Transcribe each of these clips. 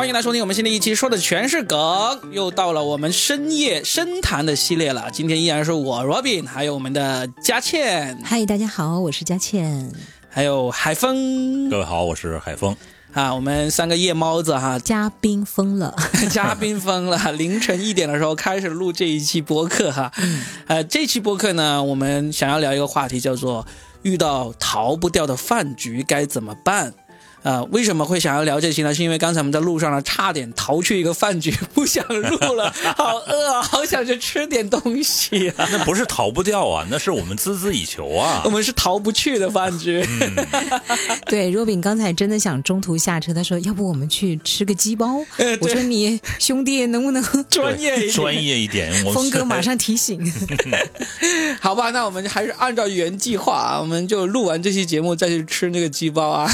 欢迎来收听我们新的一期，说的全是梗，又到了我们深夜深谈的系列了。今天依然是我 Robin，还有我们的佳倩，嗨，大家好，我是佳倩，还有海峰。各位好，我是海峰。啊，我们三个夜猫子哈，嘉宾疯了，嘉宾疯了，凌晨一点的时候开始录这一期播客哈。呃，这期播客呢，我们想要聊一个话题，叫做遇到逃不掉的饭局该怎么办。呃，为什么会想要聊这期呢？是因为刚才我们在路上呢，差点逃去一个饭局，不想录了，好饿啊，好想去吃点东西啊。那不是逃不掉啊，那是我们孜孜以求啊。我们是逃不去的饭局。对，若饼刚才真的想中途下车，他说要不我们去吃个鸡包。我说你兄弟能不能专业一点？专业一点。峰哥马上提醒。好吧，那我们还是按照原计划啊，我们就录完这期节目再去吃那个鸡包啊。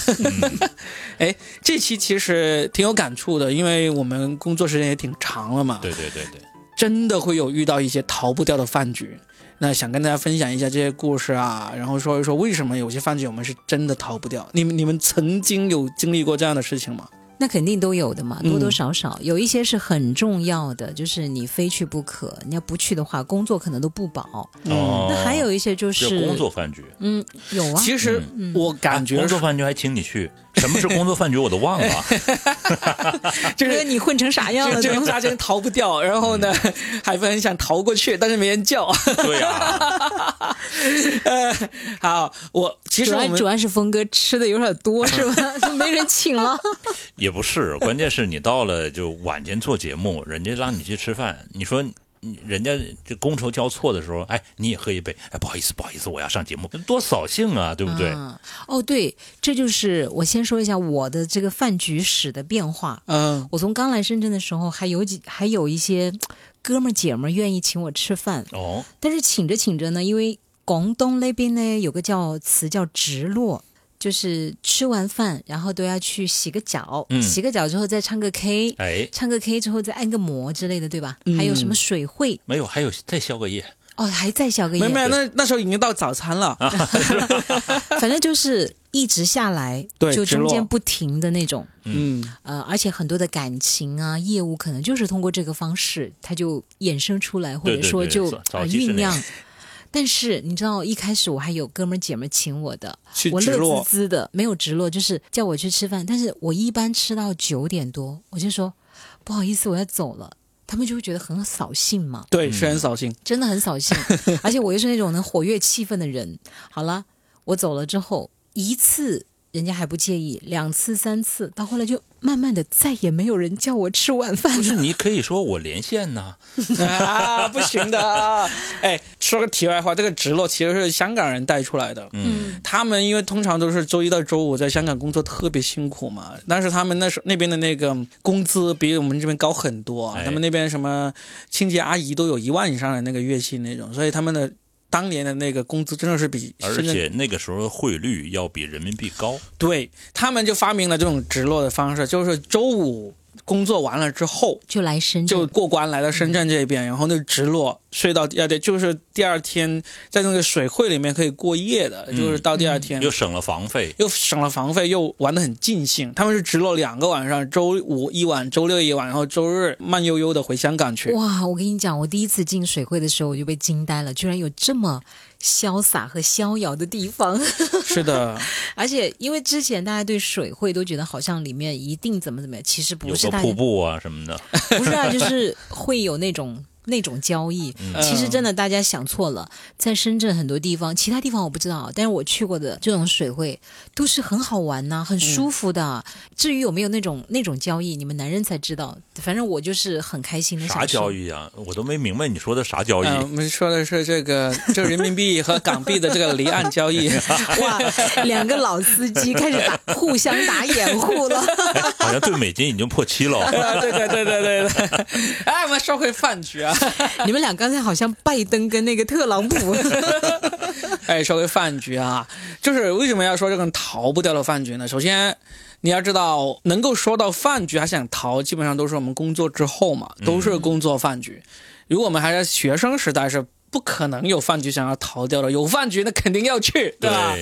哎，这期其实挺有感触的，因为我们工作时间也挺长了嘛。对对对对，真的会有遇到一些逃不掉的饭局，那想跟大家分享一下这些故事啊，然后说一说为什么有些饭局我们是真的逃不掉。你们你们曾经有经历过这样的事情吗？那肯定都有的嘛，多多少少有一些是很重要的，就是你非去不可。你要不去的话，工作可能都不保。哦，那还有一些就是工作饭局。嗯，有啊。其实我感觉工作饭局还请你去。什么是工作饭局？我都忘了，就是你混成啥样了？这种啥真逃不掉。然后呢，海峰很想逃过去，但是没人叫。对呀。呃，好，我其实主要是峰哥吃的有点多，是吧？就没人请了。也不是，关键是你到了就晚间做节目，人家让你去吃饭，你说。人家这觥筹交错的时候，哎，你也喝一杯，哎，不好意思，不好意思，我要上节目，多扫兴啊，对不对？哦，对，这就是我先说一下我的这个饭局史的变化。嗯，我从刚来深圳的时候，还有几还有一些哥们姐们愿意请我吃饭。哦，但是请着请着呢，因为广东那边呢有个叫词叫直落。就是吃完饭，然后都要去洗个脚，洗个脚之后再唱个 K，哎，唱个 K 之后再按个摩之类的，对吧？还有什么水会？没有，还有再消个夜。哦，还再消个夜？没有，那那时候已经到早餐了。反正就是一直下来，就中间不停的那种。嗯，呃，而且很多的感情啊，业务可能就是通过这个方式，它就衍生出来，或者说就酝酿。但是你知道，一开始我还有哥们姐们请我的，我乐滋滋的，没有直落，就是叫我去吃饭。但是我一般吃到九点多，我就说不好意思，我要走了。他们就会觉得很扫兴嘛，对，是很扫兴，真的很扫兴。而且我又是那种能活跃气氛的人。好了，我走了之后，一次。人家还不介意，两次三次，到后来就慢慢的再也没有人叫我吃晚饭。不是你可以说我连线呢，啊，不行的。哎，说个题外话，这个直落其实是香港人带出来的。嗯，他们因为通常都是周一到周五在香港工作，特别辛苦嘛。但是他们那时那边的那个工资比我们这边高很多，他们那边什么清洁阿姨都有一万以上的那个月薪那种，所以他们的。当年的那个工资真的是比，而且那个时候汇率要比人民币高。对他们就发明了这种直落的方式，就是周五。工作完了之后就来深圳，就过关来到深圳这边，然后那直落睡到第二天，就是第二天在那个水会里面可以过夜的，就是到第二天又省了房费，又省了房费，又玩的很尽兴。他们是直落两个晚上，周五一晚，周六一晚，然后周日慢悠悠的回香港去。哇，我跟你讲，我第一次进水会的时候我就被惊呆了，居然有这么。潇洒和逍遥的地方，是的。而且因为之前大家对水会都觉得好像里面一定怎么怎么样，其实不是。瀑布啊什么的，不是啊，就是会有那种。那种交易，其实真的大家想错了。在深圳很多地方，其他地方我不知道，但是我去过的这种水会都是很好玩呐，很舒服的。至于有没有那种那种交易，你们男人才知道。反正我就是很开心的。啥交易啊？我都没明白你说的啥交易。我们说的是这个，就人民币和港币的这个离岸交易。哇，两个老司机开始打，互相打掩护了。好像对美金已经破七了。对对对对对对。哎，我们说回饭局啊。你们俩刚才好像拜登跟那个特朗普。哎，说回饭局啊，就是为什么要说这个逃不掉的饭局呢？首先，你要知道，能够说到饭局还想逃，基本上都是我们工作之后嘛，都是工作饭局。如果我们还在学生时代，是不可能有饭局想要逃掉的，有饭局那肯定要去，对吧？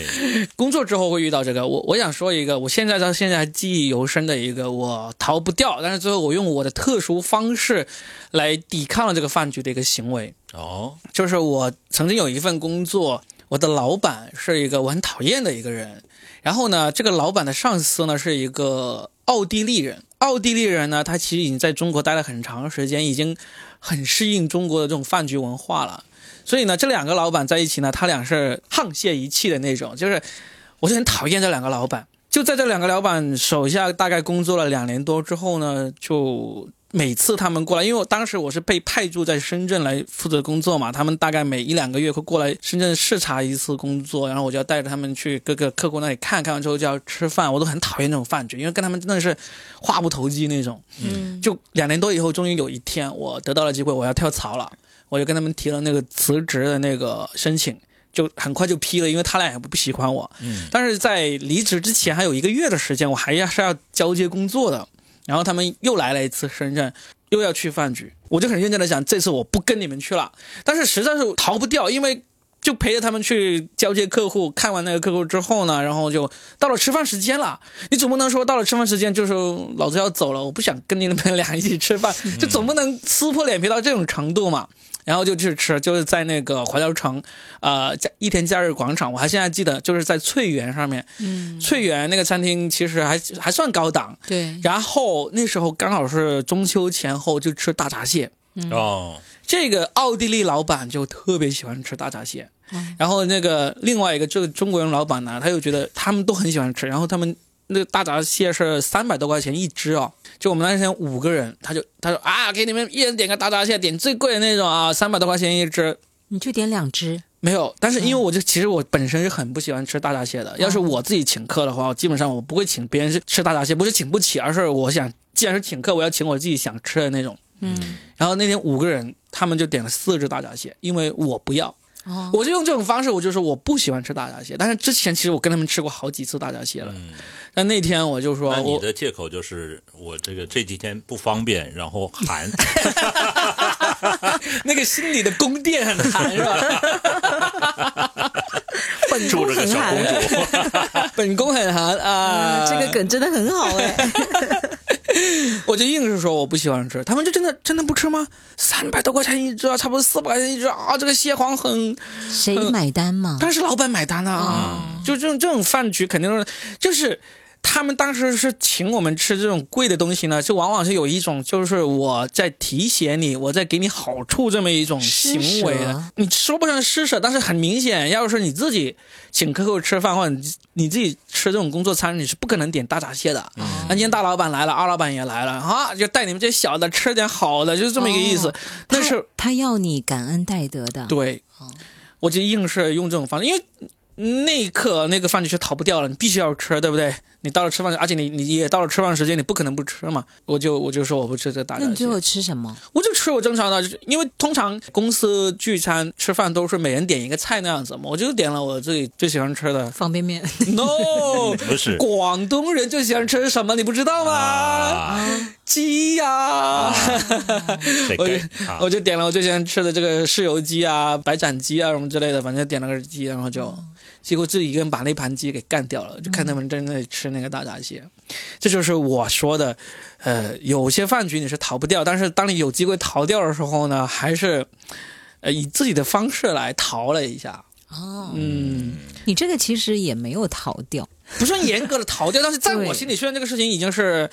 工作之后会遇到这个，我我想说一个，我现在到现在还记忆犹深的一个，我逃不掉，但是最后我用我的特殊方式来抵抗了这个饭局的一个行为。哦，就是我曾经有一份工作，我的老板是一个我很讨厌的一个人，然后呢，这个老板的上司呢是一个奥地利人，奥地利人呢他其实已经在中国待了很长时间，已经很适应中国的这种饭局文化了。所以呢，这两个老板在一起呢，他俩是沆瀣一气的那种。就是，我就很讨厌这两个老板。就在这两个老板手下大概工作了两年多之后呢，就每次他们过来，因为我当时我是被派驻在深圳来负责工作嘛，他们大概每一两个月会过来深圳视察一次工作，然后我就要带着他们去各个客户那里看看完之后就要吃饭，我都很讨厌那种饭局，因为跟他们真的是话不投机那种。嗯。就两年多以后，终于有一天我得到了机会，我要跳槽了。我就跟他们提了那个辞职的那个申请，就很快就批了，因为他俩也不喜欢我。嗯，但是在离职之前还有一个月的时间，我还要是要交接工作的。然后他们又来了一次深圳，又要去饭局，我就很认真的想，这次我不跟你们去了。但是实在是逃不掉，因为就陪着他们去交接客户，看完那个客户之后呢，然后就到了吃饭时间了。你总不能说到了吃饭时间就是老子要走了，我不想跟你们 俩一起吃饭，就总不能撕破脸皮到这种程度嘛。然后就去吃，就是在那个华侨城，呃，假一天假日广场，我还现在记得，就是在翠园上面。嗯，翠园那个餐厅其实还还算高档。对。然后那时候刚好是中秋前后，就吃大闸蟹。哦。这个奥地利老板就特别喜欢吃大闸蟹。嗯。然后那个另外一个这个中国人老板呢，他又觉得他们都很喜欢吃，然后他们那个大闸蟹是三百多块钱一只哦。就我们那天五个人，他就他说啊，给你们一人点个大闸蟹，点最贵的那种啊，三百多块钱一只。你就点两只？没有，但是因为我就其实我本身是很不喜欢吃大闸蟹的。要是我自己请客的话，基本上我不会请别人吃吃大闸蟹，不是请不起，而是我想既然是请客，我要请我自己想吃的那种。嗯。然后那天五个人，他们就点了四只大闸蟹，因为我不要。我就用这种方式，我就说我不喜欢吃大闸蟹，但是之前其实我跟他们吃过好几次大闸蟹了。但那天我就说，你的借口就是我这个这几天不方便，然后寒 那个心里的宫殿很寒是吧？住着个小公主，本宫很寒啊，这个梗真的很好哎。我就硬是说我不喜欢吃，他们就真的真的不吃吗？三百多块钱一只，差不多四百块钱一只啊！这个蟹黄很，谁买单嘛？但是老板买单啊！就这种这种饭局肯定是就是。他们当时是请我们吃这种贵的东西呢，就往往是有一种就是我在提携你，我在给你好处这么一种行为的。你说不上施舍，但是很明显，要是你自己请客户吃饭或者你自己吃这种工作餐，你是不可能点大闸蟹的。那今天大老板来了，二老板也来了啊，就带你们这些小的吃点好的，就是这么一个意思。但是他要你感恩戴德的。对，我就硬是用这种方式，因为那一刻那个饭局是逃不掉了，你必须要吃，对不对？你到了吃饭，而且你你也到了吃饭时间，你不可能不吃嘛。我就我就说我不吃这大闸蟹。那你最后吃什么？我就吃我正常的，因为通常公司聚餐吃饭都是每人点一个菜那样子嘛。我就点了我自己最喜欢吃的方便面。No，不是广东人最喜欢吃什么？你不知道吗？鸡呀！我就我就点了我最喜欢吃的这个豉油鸡啊、白斩鸡啊什么之类的，反正点了个鸡，然后就。结果自己一个人把那盘鸡给干掉了，就看他们正在吃那个大闸蟹，这就是我说的，呃，有些饭局你是逃不掉，但是当你有机会逃掉的时候呢，还是，呃，以自己的方式来逃了一下。哦，嗯，你这个其实也没有逃掉，不算严格的逃掉，但是在我心里，虽然这个事情已经是。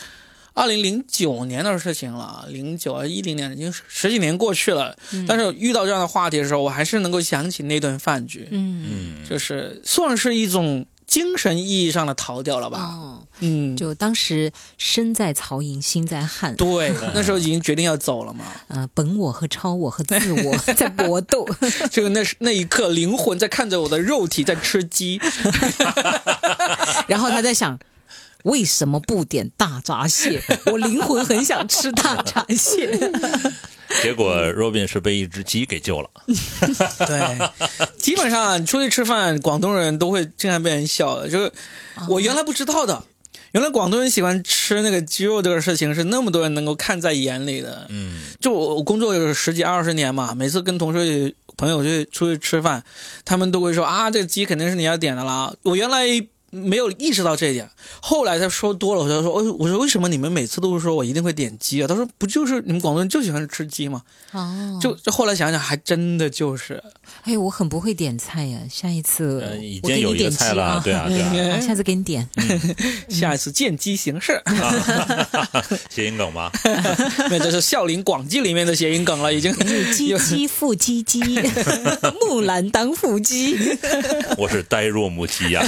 二零零九年的事情了，零九啊一零年已经十几年过去了，但是遇到这样的话题的时候，我还是能够想起那顿饭局，嗯，就是算是一种精神意义上的逃掉了吧，嗯，就当时身在曹营心在汉，对，那时候已经决定要走了嘛，呃，本我和超我和自我 在搏斗，就那是那一刻灵魂在看着我的肉体在吃鸡，然后他在想。为什么不点大闸蟹？我灵魂很想吃大闸蟹。结果 Robin 是被一只鸡给救了。对，基本上出去吃饭，广东人都会经常被人笑的。就是我原来不知道的，原来广东人喜欢吃那个鸡肉这个事情是那么多人能够看在眼里的。嗯，就我工作有十几二十年嘛，每次跟同事朋友去出去吃饭，他们都会说啊，这个鸡肯定是你要点的啦。我原来。没有意识到这一点，后来他说多了，我就说，哦，我说为什么你们每次都是说我一定会点鸡啊？他说不就是你们广东人就喜欢吃鸡吗？哦，就就后来想想，还真的就是。哎，我很不会点菜呀，下一次我给你点菜了，对啊，对啊，下次给你点，下一次见机行事。谐音梗吗？那这是《笑林广记》里面的谐音梗了，已经。鸡鸡复鸡鸡，木兰当腹肌。我是呆若木鸡呀。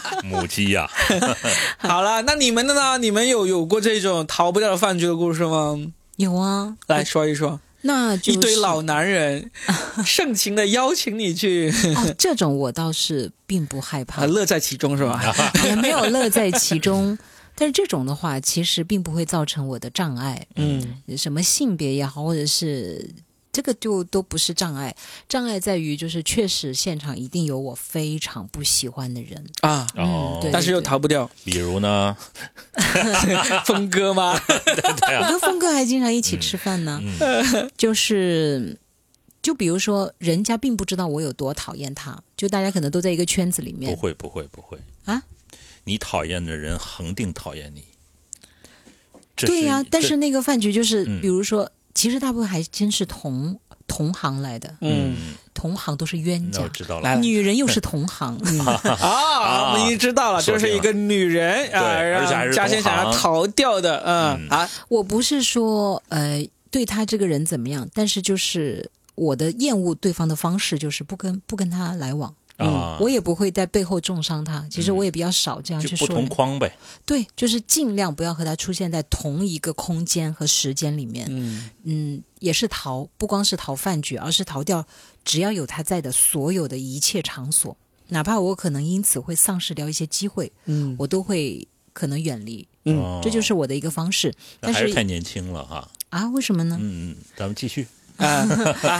母鸡呀，好了，那你们的呢？你们有有过这种逃不掉的饭局的故事吗？有啊，来说一说。那一堆老男人 盛情的邀请你去，哦，这种我倒是并不害怕，乐在其中是吧？也没有乐在其中，但是这种的话，其实并不会造成我的障碍。嗯，什么性别也好，或者是。这个就都不是障碍，障碍在于就是确实现场一定有我非常不喜欢的人啊，哦，但是又逃不掉。比如呢，峰哥吗？我跟峰哥还经常一起吃饭呢。就是，就比如说，人家并不知道我有多讨厌他，就大家可能都在一个圈子里面。不会，不会，不会啊！你讨厌的人恒定讨厌你。对呀，但是那个饭局就是，比如说。其实大部分还真是同同行来的，嗯，同行都是冤家，知道了。女人又是同行。啊，我们已经知道了，就是一个女人啊，让嘉欣想要逃掉的，嗯。啊。我不是说呃对他这个人怎么样，但是就是我的厌恶对方的方式就是不跟不跟他来往。嗯，我也不会在背后重伤他。其实我也比较少这样去说。不同框呗。对，就是尽量不要和他出现在同一个空间和时间里面。嗯嗯，也是逃，不光是逃饭局，而是逃掉只要有他在的所有的一切场所，哪怕我可能因此会丧失掉一些机会，嗯，我都会可能远离。嗯，这就是我的一个方式。但是太年轻了哈。啊？为什么呢？嗯嗯，咱们继续啊。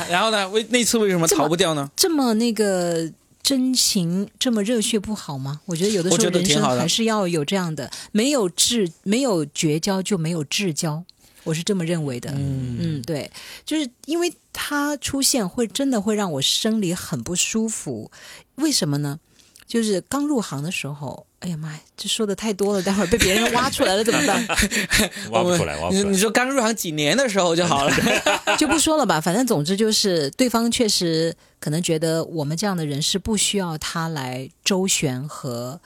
然后呢？为那次为什么逃不掉呢？这么那个。真情这么热血不好吗？我觉得有的时候人生还是要有这样的，没有至没有绝交就没有至交，我是这么认为的。嗯嗯，对，就是因为他出现会真的会让我生理很不舒服，为什么呢？就是刚入行的时候。哎呀妈呀，这说的太多了，待会儿被别人挖出来了怎么办？挖不出来，挖不出来。你说刚入行几年的时候就好了，就不说了吧。反正总之就是，对方确实可能觉得我们这样的人是不需要他来周旋和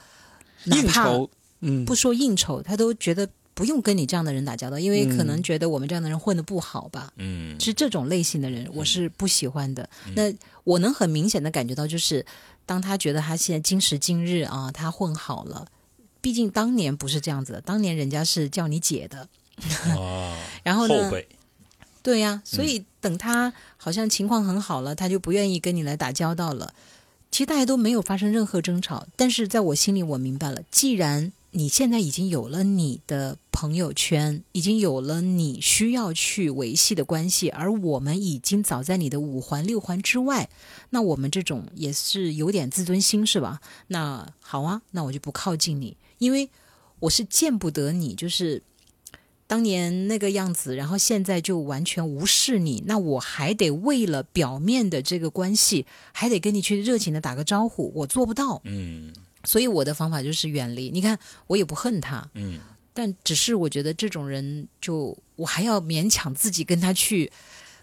应酬。嗯，不说应酬，他都觉得不用跟你这样的人打交道，因为可能觉得我们这样的人混的不好吧。嗯，是这种类型的人，我是不喜欢的。那我能很明显的感觉到，就是。当他觉得他现在今时今日啊，他混好了，毕竟当年不是这样子的，当年人家是叫你姐的，哦，然后呢？对呀，所以等他好像情况很好了，他就不愿意跟你来打交道了。其实大家都没有发生任何争吵，但是在我心里，我明白了，既然。你现在已经有了你的朋友圈，已经有了你需要去维系的关系，而我们已经早在你的五环六环之外。那我们这种也是有点自尊心，是吧？那好啊，那我就不靠近你，因为我是见不得你，就是当年那个样子，然后现在就完全无视你。那我还得为了表面的这个关系，还得跟你去热情的打个招呼，我做不到。嗯。所以我的方法就是远离。你看，我也不恨他，嗯，但只是我觉得这种人，就我还要勉强自己跟他去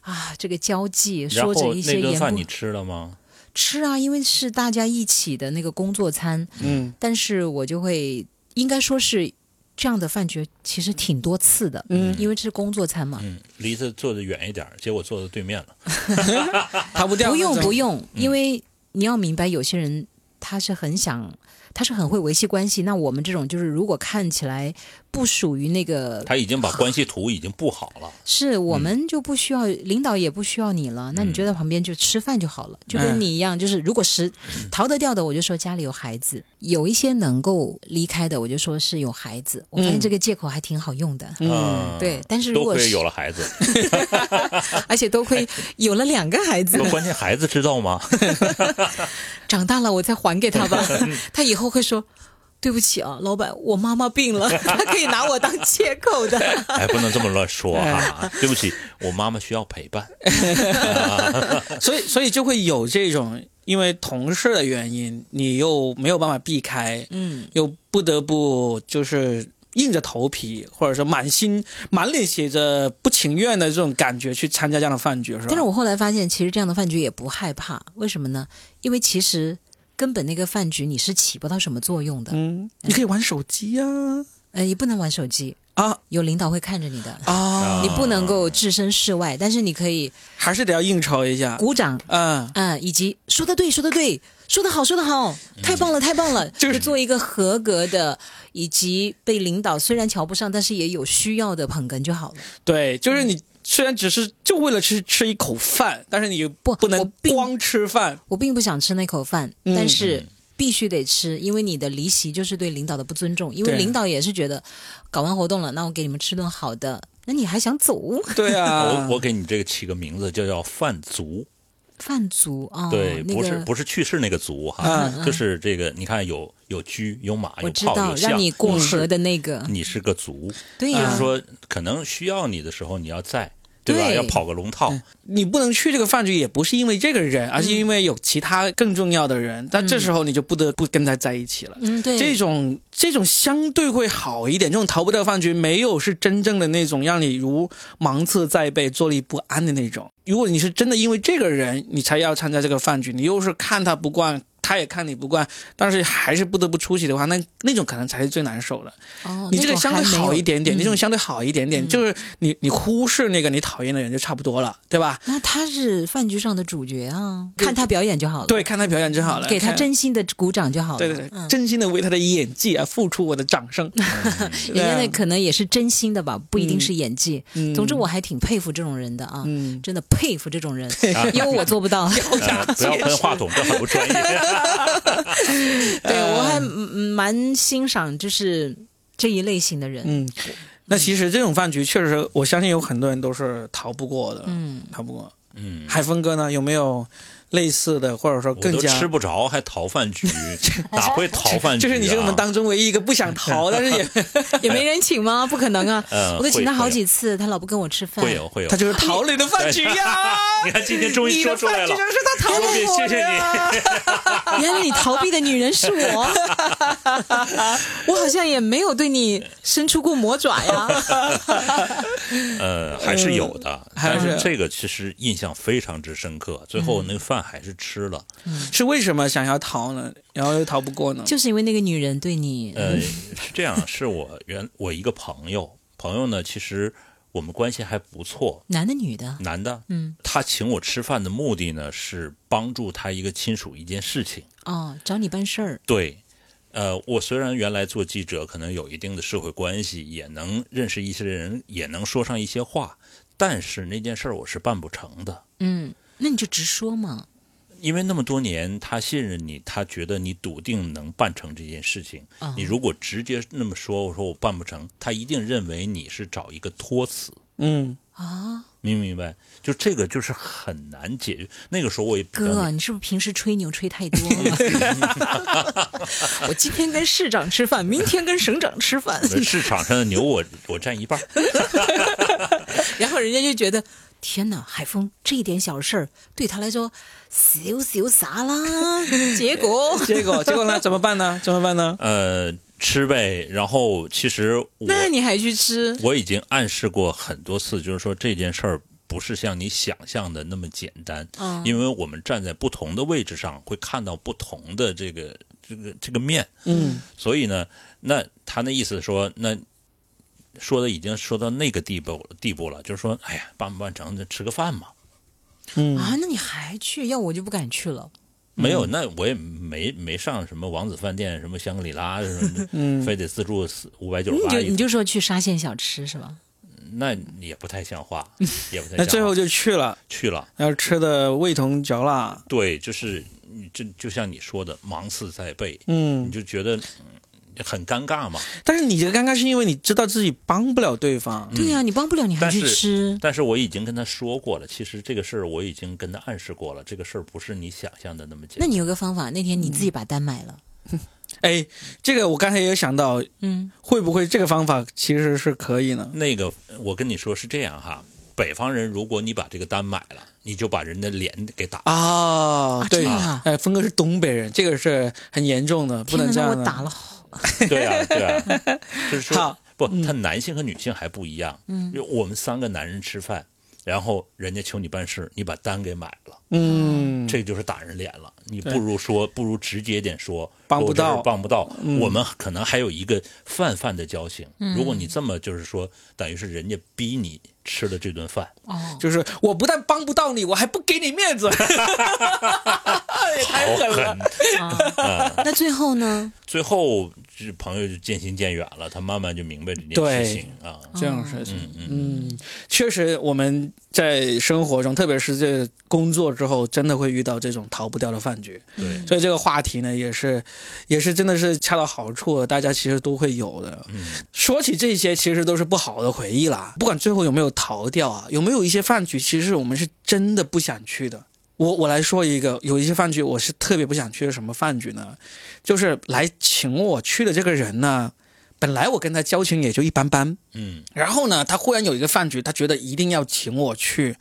啊，这个交际，说着一些言。饭你吃了吗？吃啊，因为是大家一起的那个工作餐，嗯，但是我就会应该说是这样的饭局，其实挺多次的，嗯，因为这是工作餐嘛，嗯，离着坐的远一点，结果坐在对面了，他不掉。不用不用，因为你要明白，有些人他是很想。他是很会维系关系，那我们这种就是如果看起来不属于那个，他已经把关系图已经布好了，是我们就不需要领导也不需要你了，那你就在旁边就吃饭就好了，就跟你一样，就是如果是逃得掉的，我就说家里有孩子，有一些能够离开的，我就说是有孩子，我发现这个借口还挺好用的，嗯，对，但是如果是有了孩子，而且多亏 有了两个孩子，关键孩子知道吗？长大了我再还给他吧，他以后会说。对不起啊，老板，我妈妈病了，他可以拿我当借口的。哎，不能这么乱说哈。对不起，我妈妈需要陪伴。所以，所以就会有这种，因为同事的原因，你又没有办法避开，嗯，又不得不就是硬着头皮，或者说满心满脸写着不情愿的这种感觉去参加这样的饭局，是吧？但是我后来发现，其实这样的饭局也不害怕，为什么呢？因为其实。根本那个饭局你是起不到什么作用的。嗯，你可以玩手机呀。呃，也不能玩手机啊，有领导会看着你的啊。你不能够置身事外，但是你可以还是得要应酬一下，鼓掌，嗯嗯，以及说的对，说的对，说的好，说的好，太棒了，太棒了，就是做一个合格的，以及被领导虽然瞧不上，但是也有需要的捧哏就好了。对，就是你。虽然只是就为了吃吃一口饭，但是你不不能光吃饭。我并不想吃那口饭，但是必须得吃，因为你的离席就是对领导的不尊重。因为领导也是觉得搞完活动了，那我给你们吃顿好的，那你还想走？对啊，我我给你这个起个名字，就叫饭足。饭族啊，对，不是不是去世那个族哈，就是这个。你看有有车有马有炮有让你过河的那个，你是个族，对就是说可能需要你的时候你要在。对吧？要跑个龙套，你不能去这个饭局，也不是因为这个人，而是因为有其他更重要的人。但这时候你就不得不跟他在一起了。嗯，对，这种这种相对会好一点。这种逃不掉饭局，没有是真正的那种让你如芒刺在背、坐立不安的那种。如果你是真的因为这个人，你才要参加这个饭局，你又是看他不惯。他也看你不惯，但是还是不得不出席的话，那那种可能才是最难受的。哦，你这个相对好一点点，你这种相对好一点点，就是你你忽视那个你讨厌的人就差不多了，对吧？那他是饭局上的主角啊，看他表演就好了。对，看他表演就好了，给他真心的鼓掌就好了。对对对，真心的为他的演技而付出我的掌声。人家那可能也是真心的吧，不一定是演技。总之我还挺佩服这种人的啊，嗯真的佩服这种人，因为我做不到。不要喷话筒，这很不专业。对，我还蛮欣赏就是这一类型的人。嗯，那其实这种饭局确实，我相信有很多人都是逃不过的。嗯，逃不过。嗯，海峰哥呢，有没有？类似的，或者说更加吃不着还逃饭局，哪会逃饭局？就是你是我们当中唯一一个不想逃，但是也 也没人请吗？不可能啊！我都请他好几次，他老不跟我吃饭。会有会有，他就是逃你的饭局呀！你看今天终于说出来了，就是他逃避我。谢谢你，原来你逃避的女人是我，我好像也没有对你伸出过魔爪呀。呃，还是有的，但是这个其实印象非常之深刻。最后那个饭。还是吃了，是为什么想要逃呢？然后又逃不过呢？就是因为那个女人对你……呃，是这样，是我原我一个朋友，朋友呢，其实我们关系还不错。男的女的？男的。嗯，他请我吃饭的目的呢，是帮助他一个亲属一件事情。哦，找你办事儿。对，呃，我虽然原来做记者，可能有一定的社会关系，也能认识一些人，也能说上一些话，但是那件事儿我是办不成的。嗯，那你就直说嘛。因为那么多年，他信任你，他觉得你笃定能办成这件事情。你如果直接那么说，我说我办不成，他一定认为你是找一个托词。嗯啊，明不明白？就这个就是很难解决。那个时候我也哥，你是不是平时吹牛吹太多了？我今天跟市长吃饭，明天跟省长吃饭。市场上的牛我我占一半。然后人家就觉得。天哪，海峰，这一点小事儿对他来说，小小啥啦？结果，结果，结果呢？怎么办呢？怎么办呢？呃，吃呗。然后，其实那你还去吃？我已经暗示过很多次，就是说这件事儿不是像你想象的那么简单。嗯，因为我们站在不同的位置上，会看到不同的这个这个这个面。嗯，所以呢，那他那意思说那。说的已经说到那个地步地步了，就是说，哎呀，办不办成就吃个饭嘛。嗯啊，那你还去？要我就不敢去了。没有，那我也没没上什么王子饭店，什么香格里拉什么的，非得自助四五百九十八。你就你就说去沙县小吃是吧？那也不太像话，也不太。那最后就去了，去了，然后吃的味同嚼蜡。对，就是你这就像你说的，芒刺在背。嗯，你就觉得。很尴尬嘛？但是你这个尴尬是因为你知道自己帮不了对方。对呀，你帮不了，你还去吃。但是我已经跟他说过了，其实这个事儿我已经跟他暗示过了，这个事儿不是你想象的那么简单。那你有个方法，那天你自己把单买了，哎，这个我刚才也有想到，嗯，会不会这个方法其实是可以呢？那个，我跟你说是这样哈，北方人，如果你把这个单买了，你就把人的脸给打啊，对啊，哎，峰哥是东北人，这个是很严重的，不能这样。我打了，对啊，对啊，就是说不，他男性和女性还不一样，嗯，我们三个男人吃饭。然后人家求你办事，你把单给买了，嗯，这就是打人脸了。你不如说，不如直接点说，帮不到，帮不到。我们可能还有一个泛泛的交情。如果你这么就是说，等于是人家逼你吃了这顿饭，哦，就是我不但帮不到你，我还不给你面子，也太狠了。那最后呢？最后。就是朋友就渐行渐远了，他慢慢就明白这件事情啊，这样事情，嗯，确实我们在生活中，特别是这工作之后，真的会遇到这种逃不掉的饭局。对，所以这个话题呢，也是，也是真的是恰到好处，大家其实都会有的。嗯，说起这些，其实都是不好的回忆啦。不管最后有没有逃掉啊，有没有一些饭局，其实我们是真的不想去的。我我来说一个，有一些饭局我是特别不想去的，什么饭局呢？就是来请我去的这个人呢，本来我跟他交情也就一般般，嗯，然后呢，他忽然有一个饭局，他觉得一定要请我去，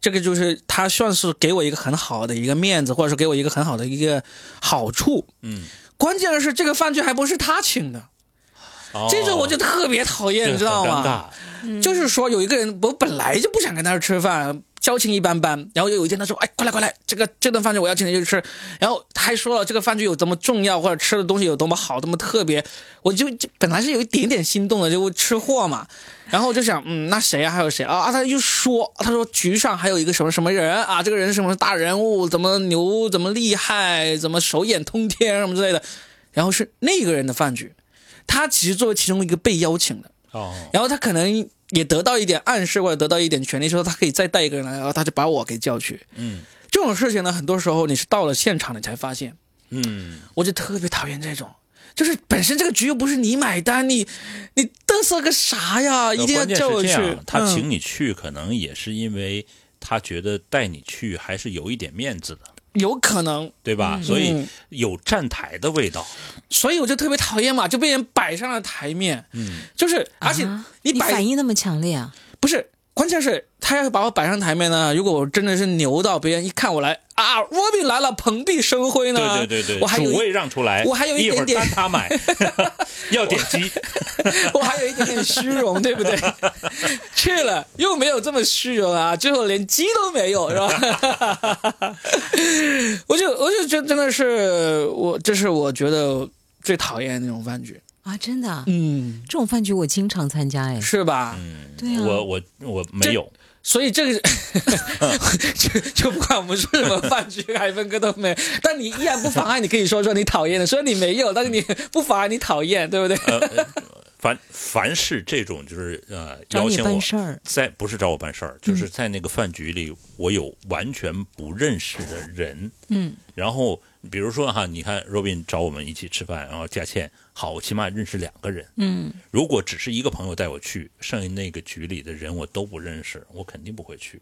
这个就是他算是给我一个很好的一个面子，或者是给我一个很好的一个好处，嗯，关键的是这个饭局还不是他请的，这种我就特别讨厌，你知道吗？就是说有一个人，我本来就不想跟他吃饭。交情一般般，然后有一天他说：“哎，快来快来，这个这顿饭局我要请你去吃。”然后他还说了这个饭局有多么重要，或者吃的东西有多么好，多么特别。我就本来是有一点点心动的，就吃货嘛。然后我就想，嗯，那谁啊？还有谁啊？啊，他就说，他说局上还有一个什么什么人啊？这个人什么大人物，怎么牛，怎么厉害，怎么手眼通天什么之类的。然后是那个人的饭局，他其实作为其中一个被邀请的。哦。然后他可能。也得到一点暗示，或者得到一点权利，说他可以再带一个人来，然后他就把我给叫去。嗯，这种事情呢，很多时候你是到了现场你才发现。嗯，我就特别讨厌这种，就是本身这个局又不是你买单，你你嘚瑟个啥呀？一定要叫我去。他请你去，可能也是因为他觉得带你去还是有一点面子的。有可能，对吧？所以有站台的味道，所以我就特别讨厌嘛，就被人摆上了台面。嗯，就是而且你反应那么强烈啊？不是。关键是，他要把我摆上台面呢。如果我真的是牛到别人一看我来啊，罗宾来了，蓬荜生辉呢。对对对对，我还有主位让出来，我还有一点点他买，要点击，我还有一点点虚荣，对不对？去了又没有这么虚荣啊，最后连鸡都没有，是吧？我就我就觉得真的是我，这是我觉得最讨厌那种饭局。啊，真的，嗯，这种饭局我经常参加，哎，是吧？嗯，对啊，我我我没有，所以这个 就就不管我们说什么饭局，海峰哥都没，但你依然不妨碍你可以说说你讨厌的，虽然你没有，但是你不妨碍你讨厌，对不对？凡凡是这种就是呃邀请我，在不是找我办事儿，就是在那个饭局里，我有完全不认识的人，嗯，然后比如说哈，你看 Robin 找我们一起吃饭，然后佳倩，好，我起码认识两个人，嗯，如果只是一个朋友带我去，剩下那个局里的人我都不认识，我肯定不会去，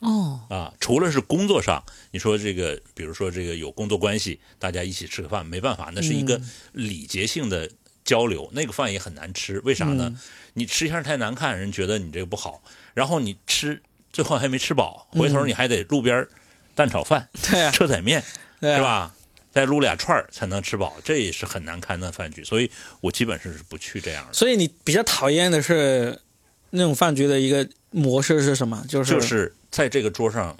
哦，啊，除了是工作上，你说这个，比如说这个有工作关系，大家一起吃个饭，没办法，那是一个礼节性的。交流那个饭也很难吃，为啥呢？你吃相太难看，人觉得你这个不好。然后你吃最后还没吃饱，回头你还得路边蛋炒饭、车仔面，是吧？再撸俩串才能吃饱，这也是很难堪的饭局。所以我基本上是不去这样的。所以你比较讨厌的是那种饭局的一个模式是什么？就是就是在这个桌上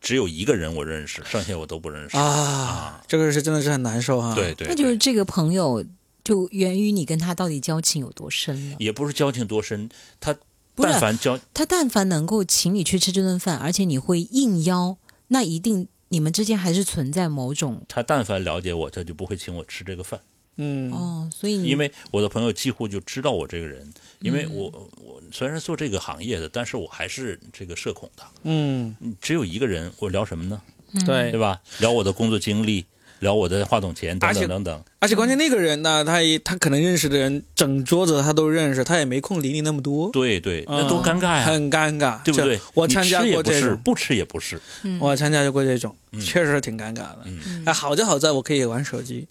只有一个人我认识，剩下我都不认识啊。这个是真的是很难受哈。对对，那就是这个朋友。就源于你跟他到底交情有多深了？也不是交情多深，他但凡交他但凡能够请你去吃这顿饭，而且你会应邀，那一定你们之间还是存在某种。他但凡了解我，他就不会请我吃这个饭。嗯哦，所以因为我的朋友几乎就知道我这个人，因为我我虽然做这个行业的，但是我还是这个社恐的。嗯，只有一个人，我聊什么呢？对对吧？聊我的工作经历。聊我的话筒前等等等等。而且关键那个人呢，他也他可能认识的人整桌子他都认识，他也没空理你那么多。对对，那多尴尬呀，很尴尬，对不对？我参加过这种，不吃也不是，我参加过这种，确实挺尴尬的。哎，好就好在我可以玩手机，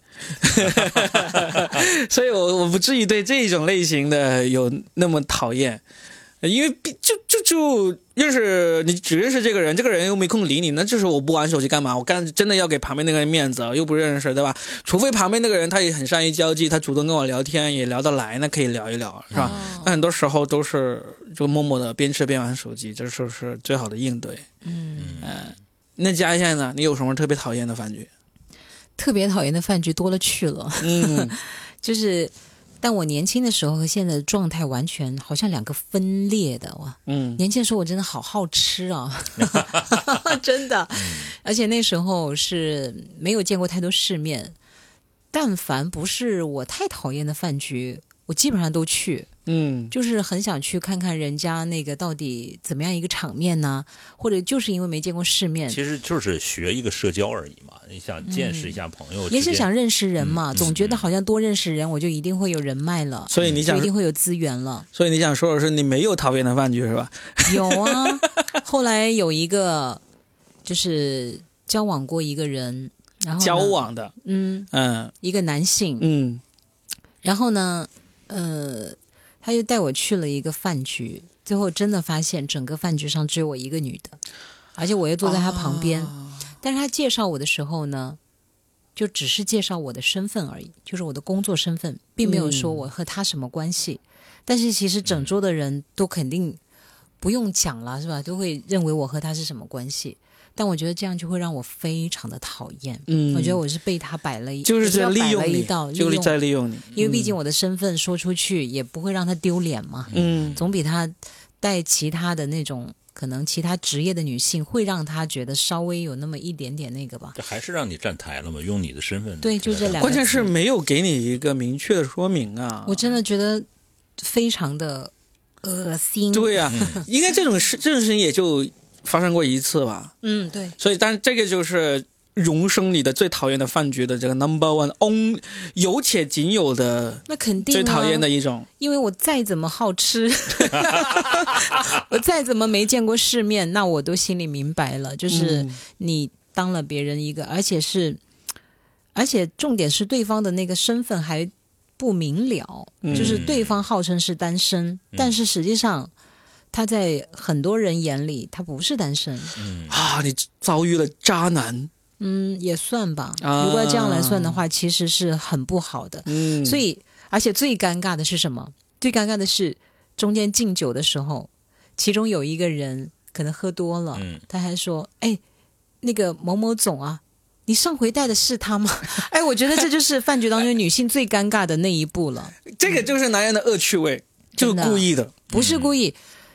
所以我我不至于对这种类型的有那么讨厌。因为就就就认识你只认识这个人，这个人又没空理你，那就是我不玩手机干嘛？我干真的要给旁边那个人面子，又不认识，对吧？除非旁边那个人他也很善于交际，他主动跟我聊天也聊得来，那可以聊一聊，是吧？那很多时候都是就默默的边吃边玩手机，这就是最好的应对。嗯嗯，那嘉现呢？你有什么特别讨厌的饭局？特别讨厌的饭局多了去了。嗯，就是。但我年轻的时候和现在的状态完全好像两个分裂的哇！嗯，年轻的时候我真的好好吃啊，真的，而且那时候是没有见过太多世面，但凡不是我太讨厌的饭局，我基本上都去。嗯，就是很想去看看人家那个到底怎么样一个场面呢？或者就是因为没见过世面，其实就是学一个社交而已嘛。你想见识一下朋友，也是想认识人嘛。总觉得好像多认识人，我就一定会有人脉了。所以你想一定会有资源了。所以你想说的是，你没有讨厌的饭局是吧？有啊，后来有一个就是交往过一个人，然后交往的，嗯嗯，一个男性，嗯，然后呢，呃。他就带我去了一个饭局，最后真的发现整个饭局上只有我一个女的，而且我又坐在他旁边。但是他介绍我的时候呢，就只是介绍我的身份而已，就是我的工作身份，并没有说我和他什么关系。但是其实整桌的人都肯定不用讲了，是吧？都会认为我和他是什么关系。但我觉得这样就会让我非常的讨厌。嗯，我觉得我是被他摆了一，就是在利用你，就是在利用你。因为毕竟我的身份说出去也不会让他丢脸嘛。嗯，总比他带其他的那种可能其他职业的女性会让他觉得稍微有那么一点点那个吧。这还是让你站台了嘛？用你的身份。对，就这两个。关键是没有给你一个明确的说明啊！我真的觉得非常的恶心。对呀，应该这种事，这种事情也就。发生过一次吧，嗯，对，所以，但这个就是荣升你的最讨厌的饭局的这个 number one on 有且仅有的，那肯定最讨厌的一种，因为我再怎么好吃，我再怎么没见过世面，那我都心里明白了，就是你当了别人一个，而且是，而且重点是对方的那个身份还不明了，就是对方号称是单身，但是实际上。他在很多人眼里，他不是单身。嗯啊，你遭遇了渣男。嗯，也算吧。如果这样来算的话，其实是很不好的。嗯，所以而且最尴尬的是什么？最尴尬的是中间敬酒的时候，其中有一个人可能喝多了，他还说：“哎，那个某某总啊，你上回带的是他吗？” 哎，我觉得这就是饭局当中女性最尴尬的那一步了。这个就是男人的恶趣味，就是故意的，不是故意。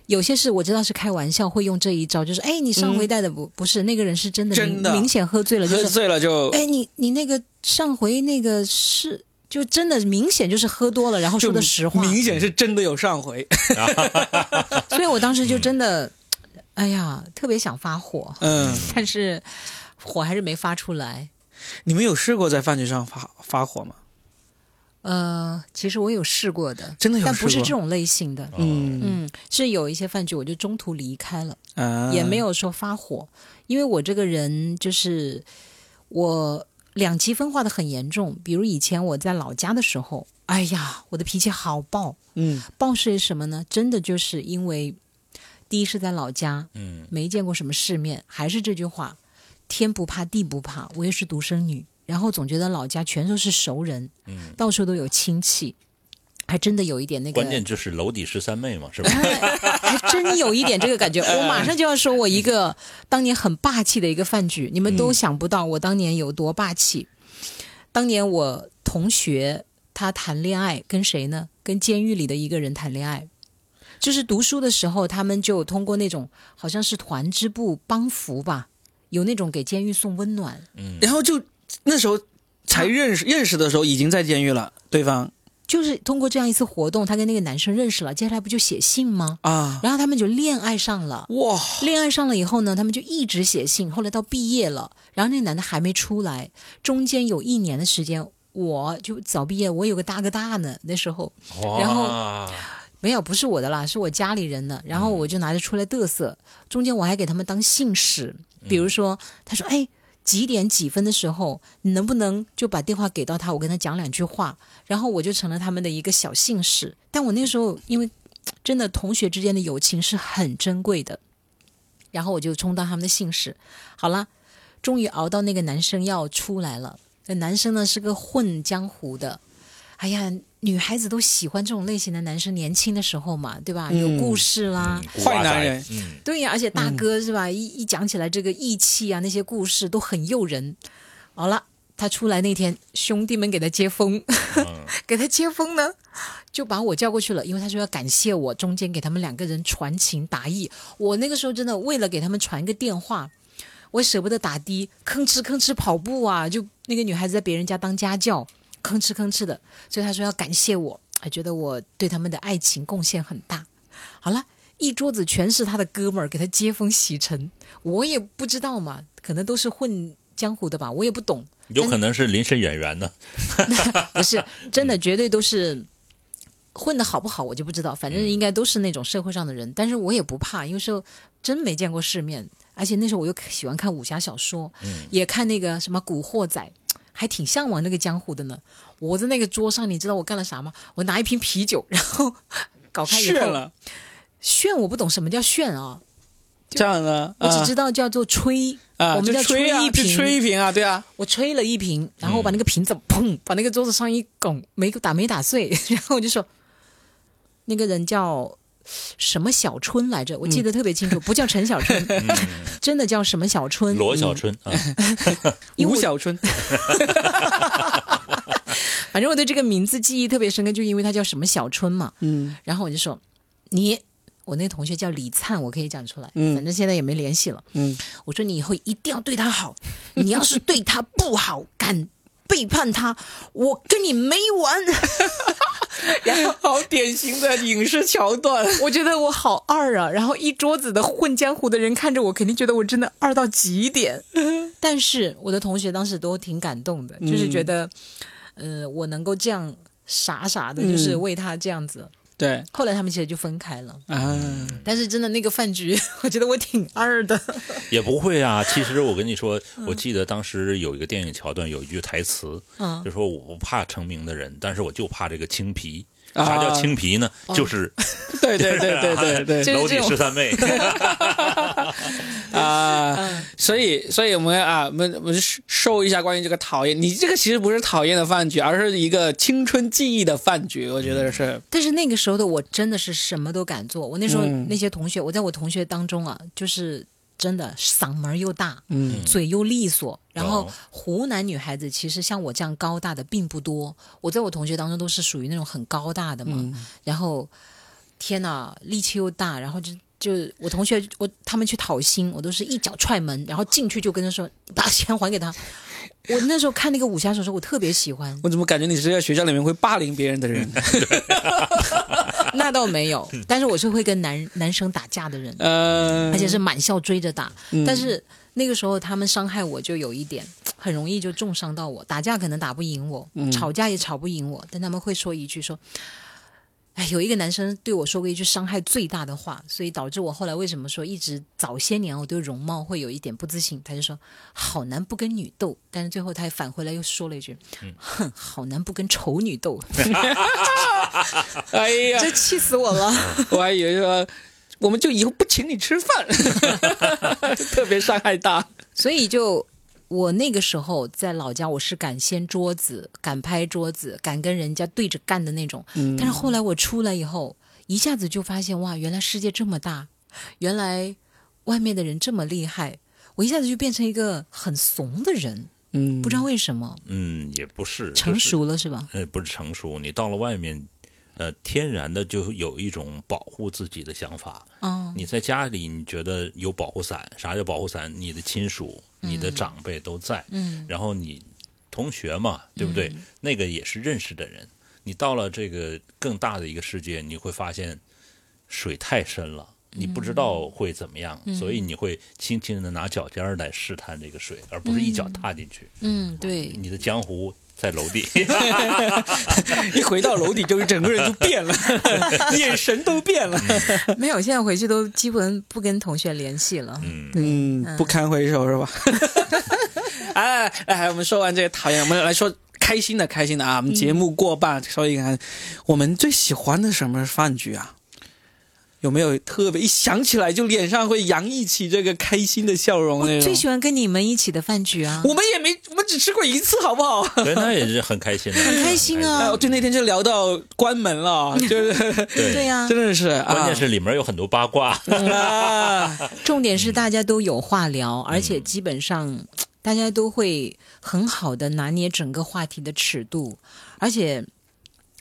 有些事我知道是开玩笑，会用这一招，就是哎，你上回带的不不是那个人是真的，真的。明显喝醉了就，喝醉了就哎，你你那个上回那个是就真的明显就是喝多了，然后说的实话，明显是真的有上回，所以我当时就真的，哎呀，特别想发火，嗯，但是火还是没发出来。你们有试过在饭局上发发火吗？呃，其实我有试过的，真的有，但不是这种类型的。嗯嗯，是有一些饭局，我就中途离开了，也没有说发火，因为我这个人就是我两极分化的很严重。比如以前我在老家的时候，哎呀，我的脾气好暴。嗯，暴是什么呢？真的就是因为第一是在老家，嗯，没见过什么世面，还是这句话，天不怕地不怕，我也是独生女。然后总觉得老家全都是熟人，嗯，到处都有亲戚，还真的有一点那个。关键就是楼底十三妹嘛，是吧？还真有一点这个感觉。我马上就要说我一个当年很霸气的一个饭局，你们都想不到我当年有多霸气。当年我同学他谈恋爱，跟谁呢？跟监狱里的一个人谈恋爱。就是读书的时候，他们就通过那种好像是团支部帮扶吧，有那种给监狱送温暖，嗯，然后就。那时候才认识，认识的时候已经在监狱了。对方就是通过这样一次活动，他跟那个男生认识了，接下来不就写信吗？啊，然后他们就恋爱上了。哇，恋爱上了以后呢，他们就一直写信。后来到毕业了，然后那个男的还没出来，中间有一年的时间，我就早毕业，我有个大哥大呢，那时候，然后没有不是我的啦，是我家里人的，然后我就拿着出来嘚瑟。中间我还给他们当信使，比如说他说：“哎。”几点几分的时候，你能不能就把电话给到他？我跟他讲两句话，然后我就成了他们的一个小信使。但我那时候因为真的同学之间的友情是很珍贵的，然后我就充当他们的信使。好了，终于熬到那个男生要出来了。那男生呢是个混江湖的，哎呀。女孩子都喜欢这种类型的男生，年轻的时候嘛，对吧？有故事啦，坏男人，对呀，而且大哥是吧？一一讲起来这个义气啊，那些故事都很诱人。好了，他出来那天，兄弟们给他接风，给他接风呢，就把我叫过去了，因为他说要感谢我，中间给他们两个人传情达意。我那个时候真的为了给他们传个电话，我舍不得打的，吭哧吭哧跑步啊，就那个女孩子在别人家当家教。吭哧吭哧的，所以他说要感谢我，还觉得我对他们的爱情贡献很大。好了，一桌子全是他的哥们儿给他接风洗尘，我也不知道嘛，可能都是混江湖的吧，我也不懂。有可能是临时演员呢？不是，真的绝对都是混的好不好我就不知道，反正应该都是那种社会上的人。但是我也不怕，因为说真没见过世面，而且那时候我又喜欢看武侠小说，也看那个什么《古惑仔》。还挺向往那个江湖的呢。我在那个桌上，你知道我干了啥吗？我拿一瓶啤酒，然后搞开以后，炫了。炫我不懂什么叫炫啊？这样的，我只知道叫做吹啊，我们叫吹一瓶，吹一瓶啊，对啊。我吹了一瓶，然后我把那个瓶子砰，把那个桌子上一拱，没打没打碎，然后我就说，那个人叫。什么小春来着？我记得特别清楚，不叫陈小春，真的叫什么小春？罗小春啊，吴小春。反正我对这个名字记忆特别深刻，就因为他叫什么小春嘛。嗯，然后我就说你，我那同学叫李灿，我可以讲出来。嗯，反正现在也没联系了。嗯，我说你以后一定要对他好，你要是对他不好，敢背叛他，我跟你没完。然后好典型的影视桥段，我觉得我好二啊！然后一桌子的混江湖的人看着我，肯定觉得我真的二到极点。但是我的同学当时都挺感动的，就是觉得，呃，我能够这样傻傻的，就是为他这样子。对，后来他们其实就分开了。啊，但是真的那个饭局，我觉得我挺二的。也不会啊，其实我跟你说，我记得当时有一个电影桥段，有一句台词，就说我不怕成名的人，但是我就怕这个青皮。啥叫青皮呢？就是 对对对对对 对，楼底十三妹 啊！所以所以我们啊，我们我们收一下关于这个讨厌，你这个其实不是讨厌的饭局，而是一个青春记忆的饭局，我觉得是。但是那个时候的我真的是什么都敢做，我那时候那些同学，我在我同学当中啊，就是。真的嗓门又大，嗯，嘴又利索，然后湖南女孩子其实像我这样高大的并不多，我在我同学当中都是属于那种很高大的嘛，然后天哪，力气又大，然后就就我同学我他们去讨薪，我都是一脚踹门，然后进去就跟他说把钱还给他。我那时候看那个武侠小说，我特别喜欢。我怎么感觉你是在学校里面会霸凌别人的人？那倒没有，但是我是会跟男男生打架的人，呃，而且是满校追着打。但是那个时候他们伤害我就有一点，很容易就重伤到我。打架可能打不赢我，吵架也吵不赢我，但他们会说一句说。哎，有一个男生对我说过一句伤害最大的话，所以导致我后来为什么说一直早些年我对容貌会有一点不自信。他就说：“好男不跟女斗。”但是最后他也返回来又说了一句：“哼，好男不跟丑女斗。”哎呀，这气死我了！我还以为说我们就以后不请你吃饭，特别伤害大，所以就。我那个时候在老家，我是敢掀桌子、敢拍桌子、敢跟人家对着干的那种。但是后来我出来以后，一下子就发现哇，原来世界这么大，原来外面的人这么厉害。我一下子就变成一个很怂的人。嗯，不知道为什么。嗯，也不是成熟了是吧？呃，不是成熟，你到了外面，呃，天然的就有一种保护自己的想法。哦，你在家里你觉得有保护伞？啥叫保护伞？你的亲属。你的长辈都在，嗯，然后你同学嘛，对不对？那个也是认识的人，你到了这个更大的一个世界，你会发现水太深了，你不知道会怎么样，所以你会轻轻的拿脚尖来试探这个水，而不是一脚踏进去。嗯，对，你的江湖。在楼底，一回到楼底，就是整个人都变了，眼神都变了。没有，现在回去都基本不跟同学联系了。嗯，不堪回首是吧？哎哎，我们说完这个讨厌，我们来说开心的，开心的啊！我们节目过半，说一看我们最喜欢的什么饭局啊？有没有特别一想起来就脸上会洋溢起这个开心的笑容？我最喜欢跟你们一起的饭局啊！我们也没，我们只吃过一次，好不好？对，那也是很开心的，很开心啊！就那天就聊到关门了，就是对呀，真的是，关键是里面有很多八卦啊。重点是大家都有话聊，而且基本上大家都会很好的拿捏整个话题的尺度，而且。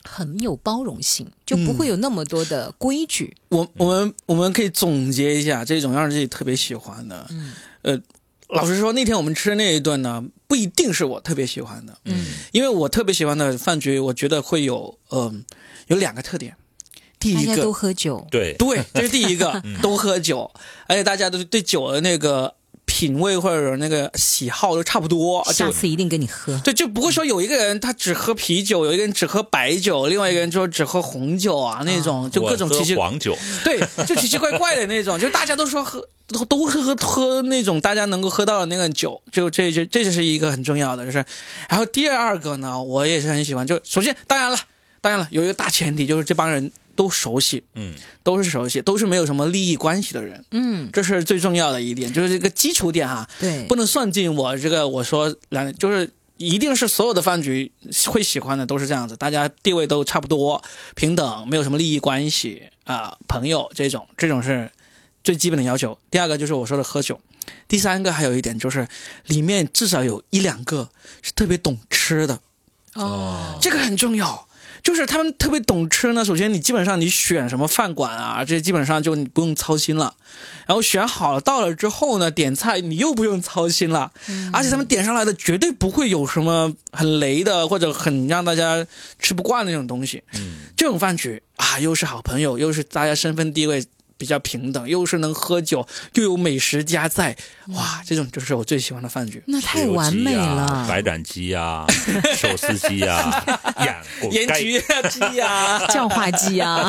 很有包容性，就不会有那么多的规矩。我我们我们可以总结一下这种让自己特别喜欢的。嗯，呃，老实说，那天我们吃的那一顿呢，不一定是我特别喜欢的。嗯，因为我特别喜欢的饭局，我觉得会有嗯有两个特点。第一个都喝酒，对对，这是第一个，都喝酒，而且大家都对酒的那个。品味或者那个喜好都差不多，下次一定跟你喝。对，就不会说有一个人他只喝啤酒，有一个人只喝白酒，另外一个人就只喝红酒啊那种，就各种奇奇黄酒。对，就奇奇怪怪的那种，就大家都说喝都都喝喝喝那种大家能够喝到的那个酒，就这就这就是一个很重要的，就是。然后第二个呢，我也是很喜欢，就首先当然了，当然了，有一个大前提就是这帮人。都熟悉，嗯，都是熟悉，都是没有什么利益关系的人，嗯，这是最重要的一点，就是这个基础点哈，对，不能算进我这个我说两，就是一定是所有的饭局会喜欢的都是这样子，大家地位都差不多，平等，没有什么利益关系啊，朋友这种，这种是最基本的要求。第二个就是我说的喝酒，第三个还有一点就是里面至少有一两个是特别懂吃的，哦，这个很重要。就是他们特别懂吃呢。首先，你基本上你选什么饭馆啊，这基本上就你不用操心了。然后选好了到了之后呢，点菜你又不用操心了。而且他们点上来的绝对不会有什么很雷的或者很让大家吃不惯那种东西。嗯，这种饭局啊，又是好朋友，又是大家身份地位。比较平等，又是能喝酒，又有美食家在，哇，这种就是我最喜欢的饭局。那太完美了，白斩鸡呀，手撕鸡 呀，盐焗鸡呀，叫花鸡呀，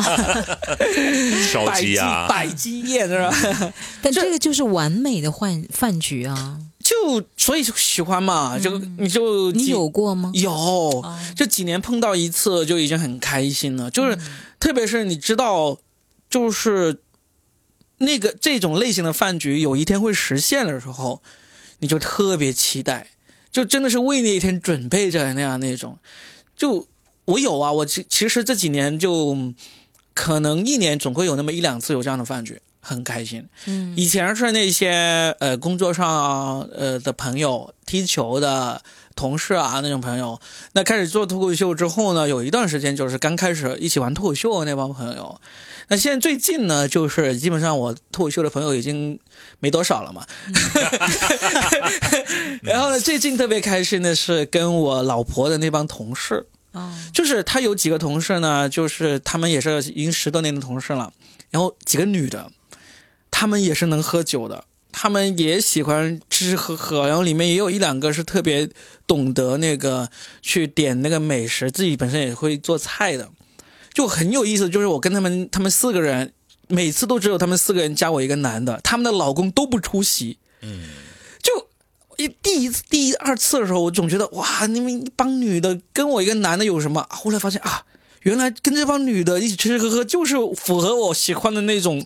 烧鸡呀，百鸡宴是吧？但这个就是完美的饭饭局啊！就所以就喜欢嘛，就你就你有过吗？有，就几年碰到一次就已经很开心了。就是特别是你知道，就是。那个这种类型的饭局有一天会实现的时候，你就特别期待，就真的是为那一天准备着那样那种。就我有啊，我其其实这几年就可能一年总会有那么一两次有这样的饭局，很开心。嗯，以前是那些呃工作上呃的朋友，踢球的同事啊那种朋友。那开始做脱口秀之后呢，有一段时间就是刚开始一起玩脱口秀的那帮朋友。那现在最近呢，就是基本上我脱口秀的朋友已经没多少了嘛。然后呢，最近特别开心的是跟我老婆的那帮同事，就是他有几个同事呢，就是他们也是已经十多年的同事了。然后几个女的，他们也是能喝酒的，他们也喜欢吃吃喝喝，然后里面也有一两个是特别懂得那个去点那个美食，自己本身也会做菜的。就很有意思，就是我跟他们，他们四个人，每次都只有他们四个人加我一个男的，他们的老公都不出席。嗯，就一第一次、第一二次的时候，我总觉得哇，你们一帮女的跟我一个男的有什么？后来发现啊，原来跟这帮女的一起吃吃喝喝，就是符合我喜欢的那种。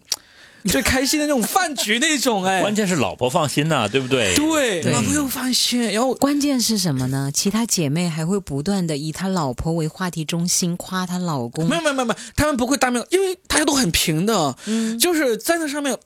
最开心的那种饭局那种哎，关键是老婆放心呐，对不对？对，老婆又放心。然后关键是什么呢？其他姐妹还会不断的以她老婆为话题中心，夸她老公。没有没有没有，他们不会当面，因为大家都很平的，嗯，就是在那上面。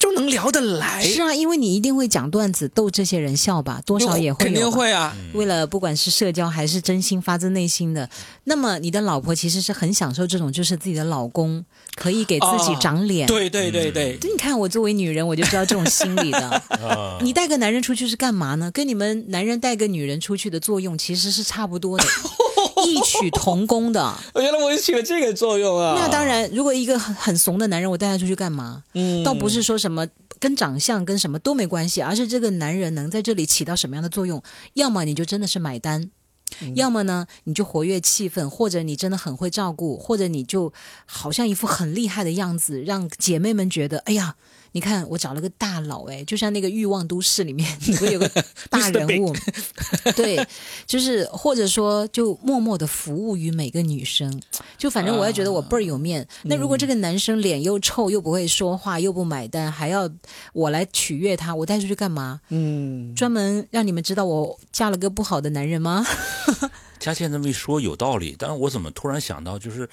就能聊得来，是啊，因为你一定会讲段子逗这些人笑吧，多少也会肯定会啊。为了不管是社交还是真心发自内心的，那么你的老婆其实是很享受这种，就是自己的老公可以给自己长脸。对对对对，你看我作为女人，我就知道这种心理的。你带个男人出去是干嘛呢？跟你们男人带个女人出去的作用其实是差不多的。异曲同工的。原来我起了这个作用啊！那当然，如果一个很很怂的男人，我带他出去干嘛？嗯，倒不是说什么跟长相跟什么都没关系，而是这个男人能在这里起到什么样的作用？要么你就真的是买单。要么呢，你就活跃气氛，或者你真的很会照顾，或者你就好像一副很厉害的样子，让姐妹们觉得，哎呀。你看，我找了个大佬，哎，就像那个《欲望都市》里面，不有个 大人物，对，就是或者说，就默默的服务于每个女生，就反正我也觉得我倍儿有面。那如果这个男生脸又臭，又不会说话，又不买单，还要我来取悦他，我带出去干嘛？嗯，专门让你们知道我嫁了个不好的男人吗？佳倩这么一说有道理，但是我怎么突然想到就是。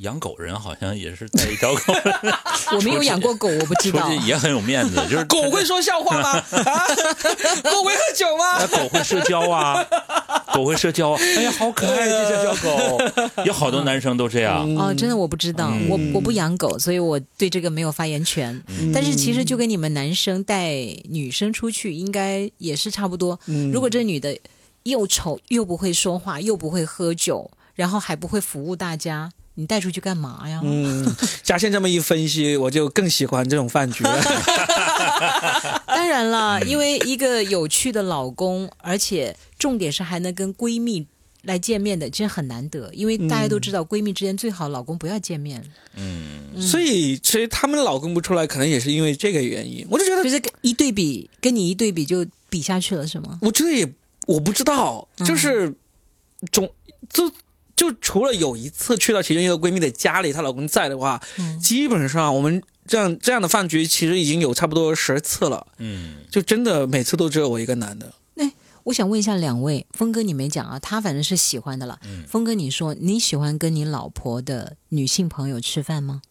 养狗人好像也是带一条狗，我没有养过狗，我不知道。也很有面子，就是狗会说笑话吗？狗会喝酒吗？狗会社交啊，狗会社交。哎呀，好可爱，这条小狗。有好多男生都这样。哦，真的我不知道，我我不养狗，所以我对这个没有发言权。但是其实就跟你们男生带女生出去，应该也是差不多。如果这女的又丑又不会说话，又不会喝酒，然后还不会服务大家。你带出去干嘛呀？嗯，嘉倩这么一分析，我就更喜欢这种饭局了。当然了，因为一个有趣的老公，而且重点是还能跟闺蜜来见面的，其实很难得。因为大家都知道，闺蜜之间最好老公不要见面。嗯，所以其实他们老公不出来，可能也是因为这个原因。我就觉得，就是一对比，跟你一对比就比下去了，是吗？我觉得也我不知道，就是总就。就除了有一次去到其中一个闺蜜的家里，她老公在的话，基本上我们这样这样的饭局其实已经有差不多十次了。嗯，就真的每次都只有我一个男的。那我想问一下两位，峰哥你没讲啊？他反正是喜欢的了。峰哥，你说你喜欢跟你老婆的女性朋友吃饭吗？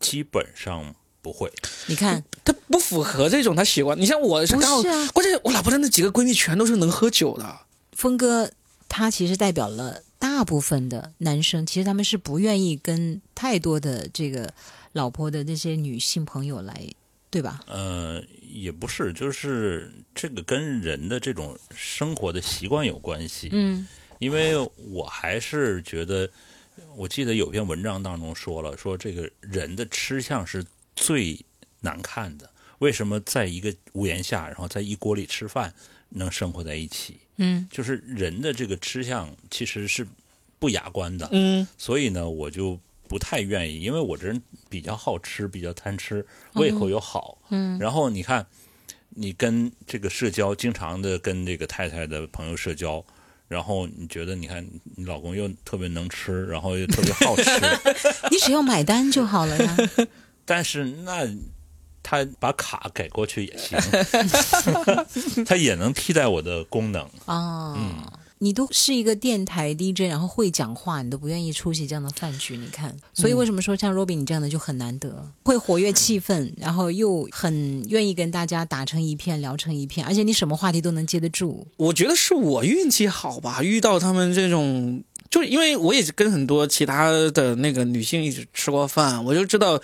基本上不会。你看 他不符合这种他喜欢。你像我，不是啊？关键我老婆的那几个闺蜜全都是能喝酒的。峰哥他其实代表了。大部分的男生其实他们是不愿意跟太多的这个老婆的这些女性朋友来，对吧？呃，也不是，就是这个跟人的这种生活的习惯有关系。嗯，因为我还是觉得，我记得有篇文章当中说了，说这个人的吃相是最难看的。为什么在一个屋檐下，然后在一锅里吃饭？能生活在一起，嗯，就是人的这个吃相其实是不雅观的，嗯，所以呢，我就不太愿意，因为我这人比较好吃，比较贪吃，胃口又好，嗯，然后你看，你跟这个社交，经常的跟这个太太的朋友社交，然后你觉得，你看你老公又特别能吃，然后又特别好吃，你只要买单就好了呀，但是那。他把卡改过去也行，他也能替代我的功能啊。嗯，你都是一个电台 DJ，然后会讲话，你都不愿意出席这样的饭局，你看。所以为什么说像 Robin 你这样的就很难得，会活跃气氛，然后又很愿意跟大家打成一片，聊成一片，而且你什么话题都能接得住。我觉得是我运气好吧，遇到他们这种，就是因为我也跟很多其他的那个女性一起吃过饭，我就知道。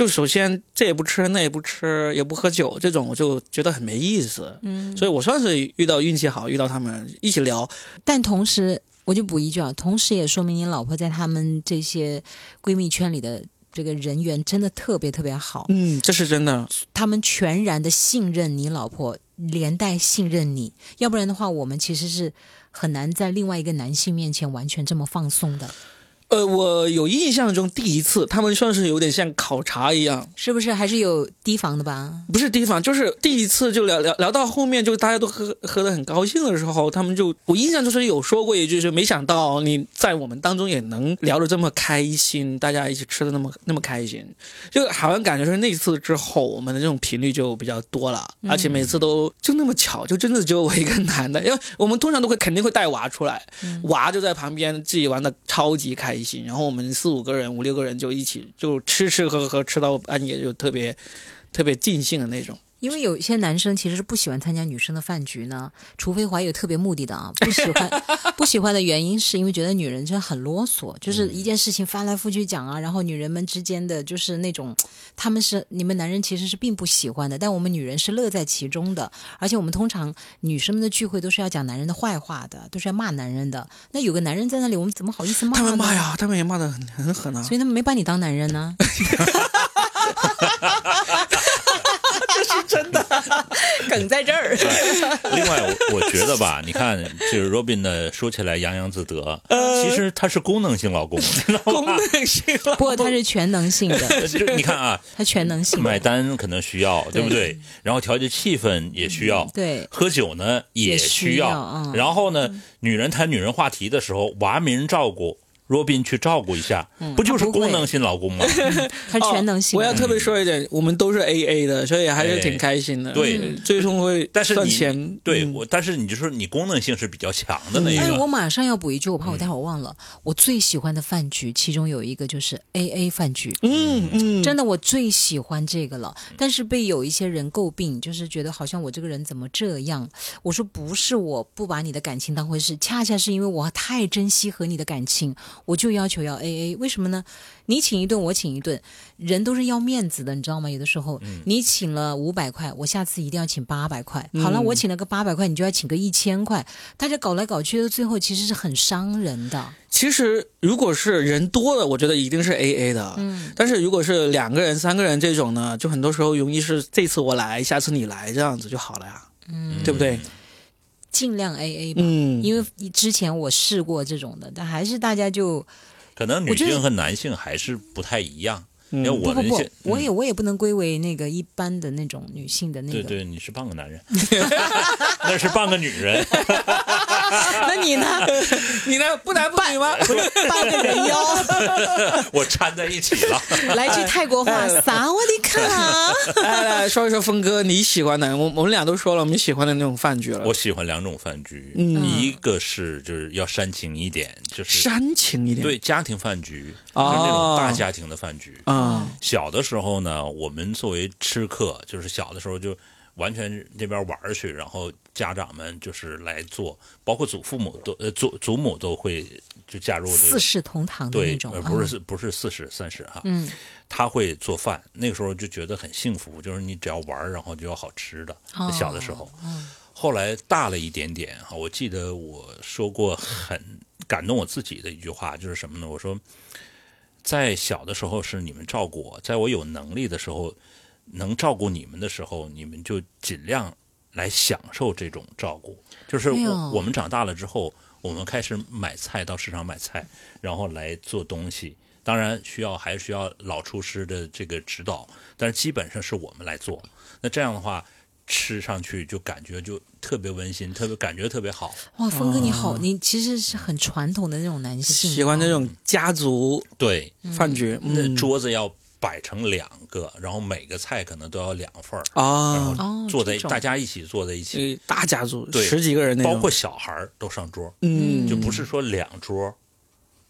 就首先这也不吃那也不吃也不喝酒这种我就觉得很没意思，嗯，所以我算是遇到运气好遇到他们一起聊，但同时我就补一句啊，同时也说明你老婆在他们这些闺蜜圈里的这个人缘真的特别特别好，嗯，这是真的，他们全然的信任你老婆，连带信任你，要不然的话我们其实是很难在另外一个男性面前完全这么放松的。呃，我有印象中第一次，他们算是有点像考察一样，是不是？还是有提防的吧？不是提防，就是第一次就聊聊聊到后面，就大家都喝喝的很高兴的时候，他们就我印象就是有说过一句，是没想到你在我们当中也能聊得这么开心，大家一起吃的那么那么开心，就好像感觉是那次之后，我们的这种频率就比较多了，而且每次都就那么巧，就真的只有我一个男的，因为我们通常都会肯定会带娃出来，娃就在旁边自己玩的超级开。然后我们四五个人、五六个人就一起就吃吃喝喝吃到半夜，就特别特别尽兴的那种。因为有一些男生其实是不喜欢参加女生的饭局呢，除非怀有特别目的的啊，不喜欢 不喜欢的原因是因为觉得女人真的很啰嗦，就是一件事情翻来覆去讲啊，然后女人们之间的就是那种，他们是你们男人其实是并不喜欢的，但我们女人是乐在其中的，而且我们通常女生们的聚会都是要讲男人的坏话的，都是要骂男人的，那有个男人在那里，我们怎么好意思骂？他们骂呀，他们也骂的很很狠啊，所以他们没把你当男人呢。这 是真的，梗在这儿。另外，我我觉得吧，你看，就是 Robin 的说起来洋洋自得，其实他是功能性老公，功能性老公，不过他是全能性的。就你看啊，他全能性，买单可能需要，对不对？然后调节气氛也需要，对，喝酒呢也需要。然后呢，女人谈女人话题的时候，娃没人照顾。若宾去照顾一下，不就是功能性老公吗？他 全能性。我要特别说一点，我们都是 A A 的，所以还是挺开心的。对，最终会赚钱。对，我但是你就说你功能性是比较强的那一个。我马上要补一句，我怕我待会儿忘了。我最喜欢的饭局，其中有一个就是 A A 饭局。嗯嗯，真的我最喜欢这个了。但是被有一些人诟病，就是觉得好像我这个人怎么这样？我说不是，我不把你的感情当回事，恰恰是因为我太珍惜和你的感情。我就要求要 A A，为什么呢？你请一顿，我请一顿，人都是要面子的，你知道吗？有的时候你请了五百块，我下次一定要请八百块。好了，我请了个八百块，你就要请个一千块。大家搞来搞去的，最后其实是很伤人的。其实如果是人多了，我觉得一定是 A A 的。嗯，但是如果是两个人、三个人这种呢，就很多时候容易是这次我来，下次你来，这样子就好了呀。嗯，对不对？尽量 A A 吧，因为之前我试过这种的，但还是大家就可能女性和男性还是不太一样。因为我不不，我也我也不能归为那个一般的那种女性的那个。对对，你是半个男人，那是半个女人。那你呢？你呢？不男不女吗？半个人妖。我掺在一起了。来句泰国话，撒我的卡。来来说一说峰哥你喜欢的，我我们俩都说了我们喜欢的那种饭局了。我喜欢两种饭局，一个是就是要煽情一点，就是煽情一点，对家庭饭局，就是那种大家庭的饭局啊。小的时候呢，我们作为吃客，就是小的时候就完全那边玩去，然后家长们就是来做，包括祖父母都呃祖祖母都会就加入这个四世同堂的那种，不是不是四世三世哈，嗯，他会做饭，那个时候就觉得很幸福，就是你只要玩，然后就有好吃的。小的时候，嗯后来大了一点点哈，我记得我说过很感动我自己的一句话，就是什么呢？我说。在小的时候是你们照顾我，在我有能力的时候，能照顾你们的时候，你们就尽量来享受这种照顾。就是我我们长大了之后，我们开始买菜到市场买菜，然后来做东西。当然需要还需要老厨师的这个指导，但是基本上是我们来做。那这样的话。吃上去就感觉就特别温馨，特别感觉特别好。哇，峰哥你好，你其实是很传统的那种男性，喜欢那种家族对。饭局，那桌子要摆成两个，然后每个菜可能都要两份儿啊，然后坐在大家一起坐在一起，大家族对十几个人，包括小孩都上桌，嗯，就不是说两桌，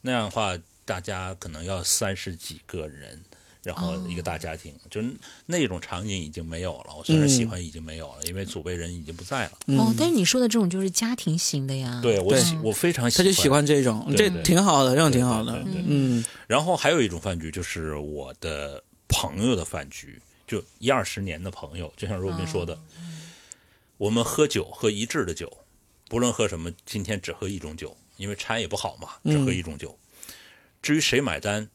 那样的话大家可能要三十几个人。然后一个大家庭，就那种场景已经没有了。我虽然喜欢，已经没有了，因为祖辈人已经不在了。哦，但是你说的这种就是家庭型的呀。对，我喜我非常喜欢，他就喜欢这种，这挺好的，这种挺好的。嗯。然后还有一种饭局，就是我的朋友的饭局，就一二十年的朋友，就像若斌说的，我们喝酒喝一致的酒，不论喝什么，今天只喝一种酒，因为掺也不好嘛，只喝一种酒。至于谁买单？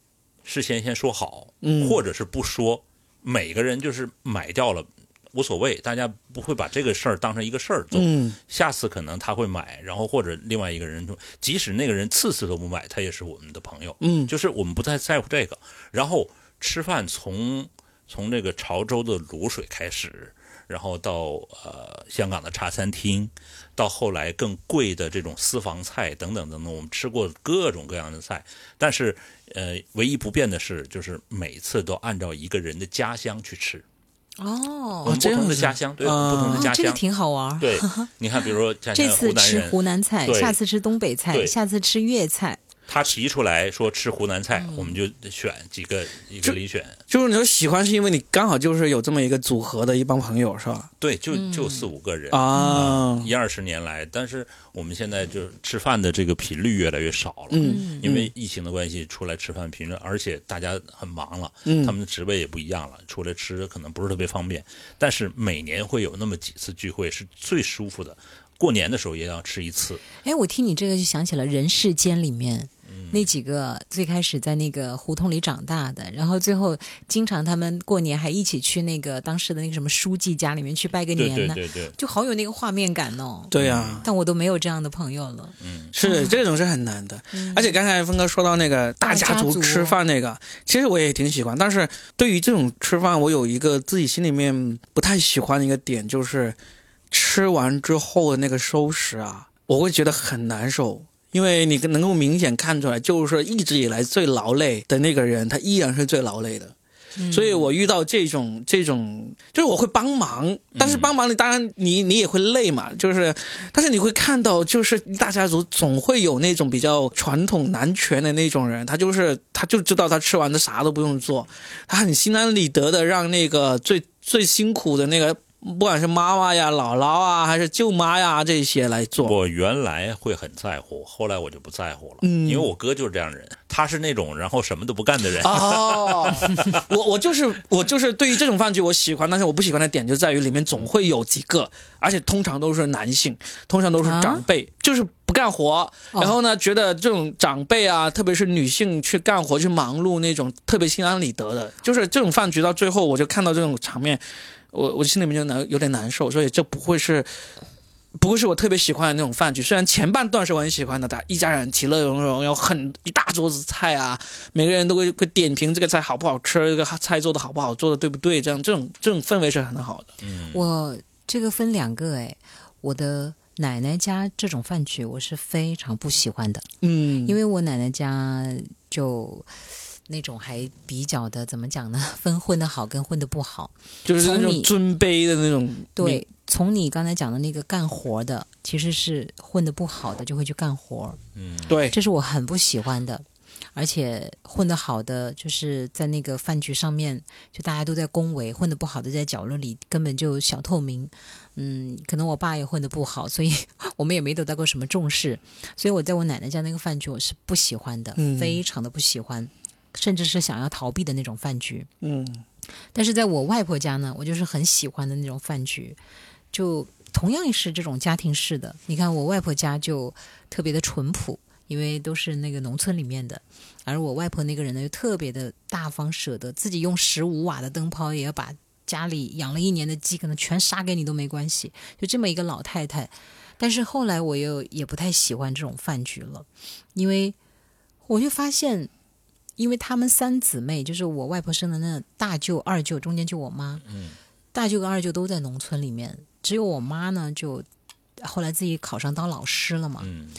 事先先说好，或者是不说，每个人就是买掉了无所谓，大家不会把这个事儿当成一个事儿做。下次可能他会买，然后或者另外一个人说，即使那个人次次都不买，他也是我们的朋友。嗯，就是我们不太在乎这个。然后吃饭从从这个潮州的卤水开始。然后到呃香港的茶餐厅，到后来更贵的这种私房菜等等等等，我们吃过各种各样的菜，但是呃唯一不变的是，就是每次都按照一个人的家乡去吃。哦，不同的家乡，对，不同的家乡，这个挺好玩。对，你看，比如说这次吃湖南菜，下次吃东北菜，下次吃粤菜。他提出来说吃湖南菜，我们就选几个一个里选。就是你说喜欢是因为你刚好就是有这么一个组合的一帮朋友是吧？对，就就四五个人啊，一二十年来，但是我们现在就吃饭的这个频率越来越少了。嗯，因为疫情的关系，出来吃饭频率，而且大家很忙了，嗯，他们的职位也不一样了，出来吃可能不是特别方便。但是每年会有那么几次聚会是最舒服的，过年的时候也要吃一次。哎，我听你这个就想起了《人世间》里面。那几个最开始在那个胡同里长大的，然后最后经常他们过年还一起去那个当时的那个什么书记家里面去拜个年呢，对对对，就好有那个画面感哦。对呀，但我都没有这样的朋友了。嗯，是这种是很难的。而且刚才峰哥说到那个大家族吃饭那个，其实我也挺喜欢。但是对于这种吃饭，我有一个自己心里面不太喜欢的一个点，就是吃完之后的那个收拾啊，我会觉得很难受。因为你能够明显看出来，就是说一直以来最劳累的那个人，他依然是最劳累的。所以我遇到这种这种，就是我会帮忙，但是帮忙你当然你你也会累嘛。就是，但是你会看到，就是大家族总会有那种比较传统男权的那种人，他就是他就知道他吃完的啥都不用做，他很心安理得的让那个最最辛苦的那个。不管是妈妈呀、姥姥啊，还是舅妈呀，这些来做。我原来会很在乎，后来我就不在乎了。嗯，因为我哥就是这样人，他是那种然后什么都不干的人。哦，我我就是我就是对于这种饭局我喜欢，但是我不喜欢的点就在于里面总会有几个，而且通常都是男性，通常都是长辈，就是不干活。然后呢，觉得这种长辈啊，特别是女性去干活去忙碌那种特别心安理得的，就是这种饭局到最后我就看到这种场面。我我心里面就难有点难受，所以这不会是，不会是我特别喜欢的那种饭局。虽然前半段是我很喜欢的，他一家人其乐融融，有很一大桌子菜啊，每个人都会会点评这个菜好不好吃，这个菜做的好不好，做的对不对，这样这种这种氛围是很好的。嗯，我这个分两个哎，我的奶奶家这种饭局我是非常不喜欢的。嗯，因为我奶奶家就。那种还比较的怎么讲呢？分混的好跟混的不好，就是那种尊卑的那种。对，从你刚才讲的那个干活的，其实是混的不好的就会去干活。嗯，对，这是我很不喜欢的。而且混得好的，就是在那个饭局上面，就大家都在恭维；混得不好的，在角落里根本就小透明。嗯，可能我爸也混得不好，所以 我们也没得到过什么重视。所以我在我奶奶家那个饭局，我是不喜欢的，非常的不喜欢。甚至是想要逃避的那种饭局，嗯，但是在我外婆家呢，我就是很喜欢的那种饭局，就同样是这种家庭式的。你看我外婆家就特别的淳朴，因为都是那个农村里面的，而我外婆那个人呢又特别的大方，舍得自己用十五瓦的灯泡也要把家里养了一年的鸡可能全杀给你都没关系，就这么一个老太太。但是后来我又也不太喜欢这种饭局了，因为我就发现。因为他们三姊妹，就是我外婆生的那大舅、二舅，中间就我妈。嗯，大舅跟二舅都在农村里面，只有我妈呢，就后来自己考上当老师了嘛。嗯，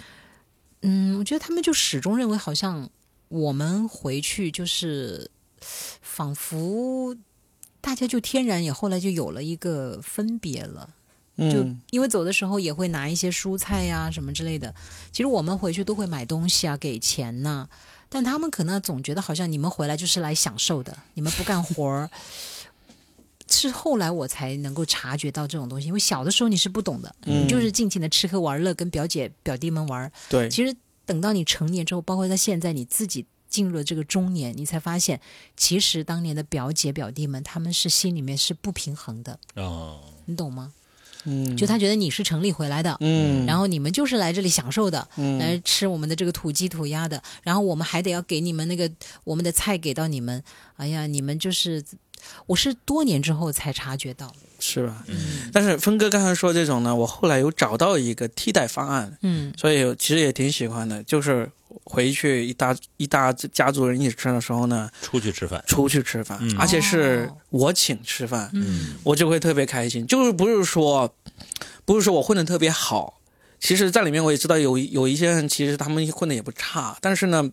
嗯，我觉得他们就始终认为，好像我们回去就是，仿佛大家就天然也后来就有了一个分别了。就因为走的时候也会拿一些蔬菜呀什么之类的，其实我们回去都会买东西啊，给钱呐。但他们可能总觉得好像你们回来就是来享受的，你们不干活儿。是后来我才能够察觉到这种东西，因为小的时候你是不懂的，你就是尽情的吃喝玩乐，跟表姐表弟们玩。对，其实等到你成年之后，包括在现在你自己进入了这个中年，你才发现，其实当年的表姐表弟们他们是心里面是不平衡的。哦，你懂吗？嗯，就他觉得你是城里回来的，嗯，然后你们就是来这里享受的，嗯，来吃我们的这个土鸡土鸭的，然后我们还得要给你们那个我们的菜给到你们，哎呀，你们就是，我是多年之后才察觉到，是吧？嗯，但是峰哥刚才说这种呢，我后来有找到一个替代方案，嗯，所以其实也挺喜欢的，就是。回去一大一大家族人一起吃的时候呢，出去吃饭，出去吃饭，而且是我请吃饭，嗯，我就会特别开心。就是不是说，不是说我混的特别好，其实在里面我也知道有有一些人其实他们混的也不差，但是呢，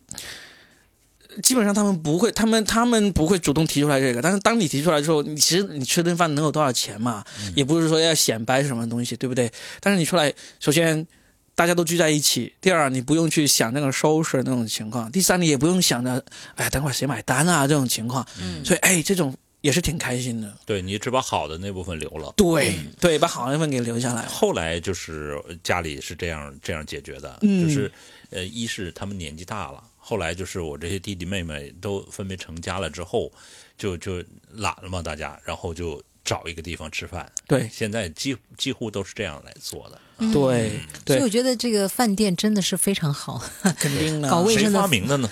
基本上他们不会，他们他们不会主动提出来这个。但是当你提出来之后，你其实你吃顿饭能有多少钱嘛？也不是说要显摆什么东西，对不对？但是你出来，首先。大家都聚在一起；第二，你不用去想那个收拾那种情况；第三，你也不用想着，哎，等会儿谁买单啊这种情况。嗯，所以哎，这种。也是挺开心的，对你只把好的那部分留了，对对，把好的那部分给留下来。后来就是家里是这样这样解决的，就是呃，一是他们年纪大了，后来就是我这些弟弟妹妹都分别成家了之后，就就懒了嘛，大家，然后就。找一个地方吃饭，对，现在几几乎都是这样来做的，对，所以我觉得这个饭店真的是非常好，肯定的。搞卫生的，谁发明的呢？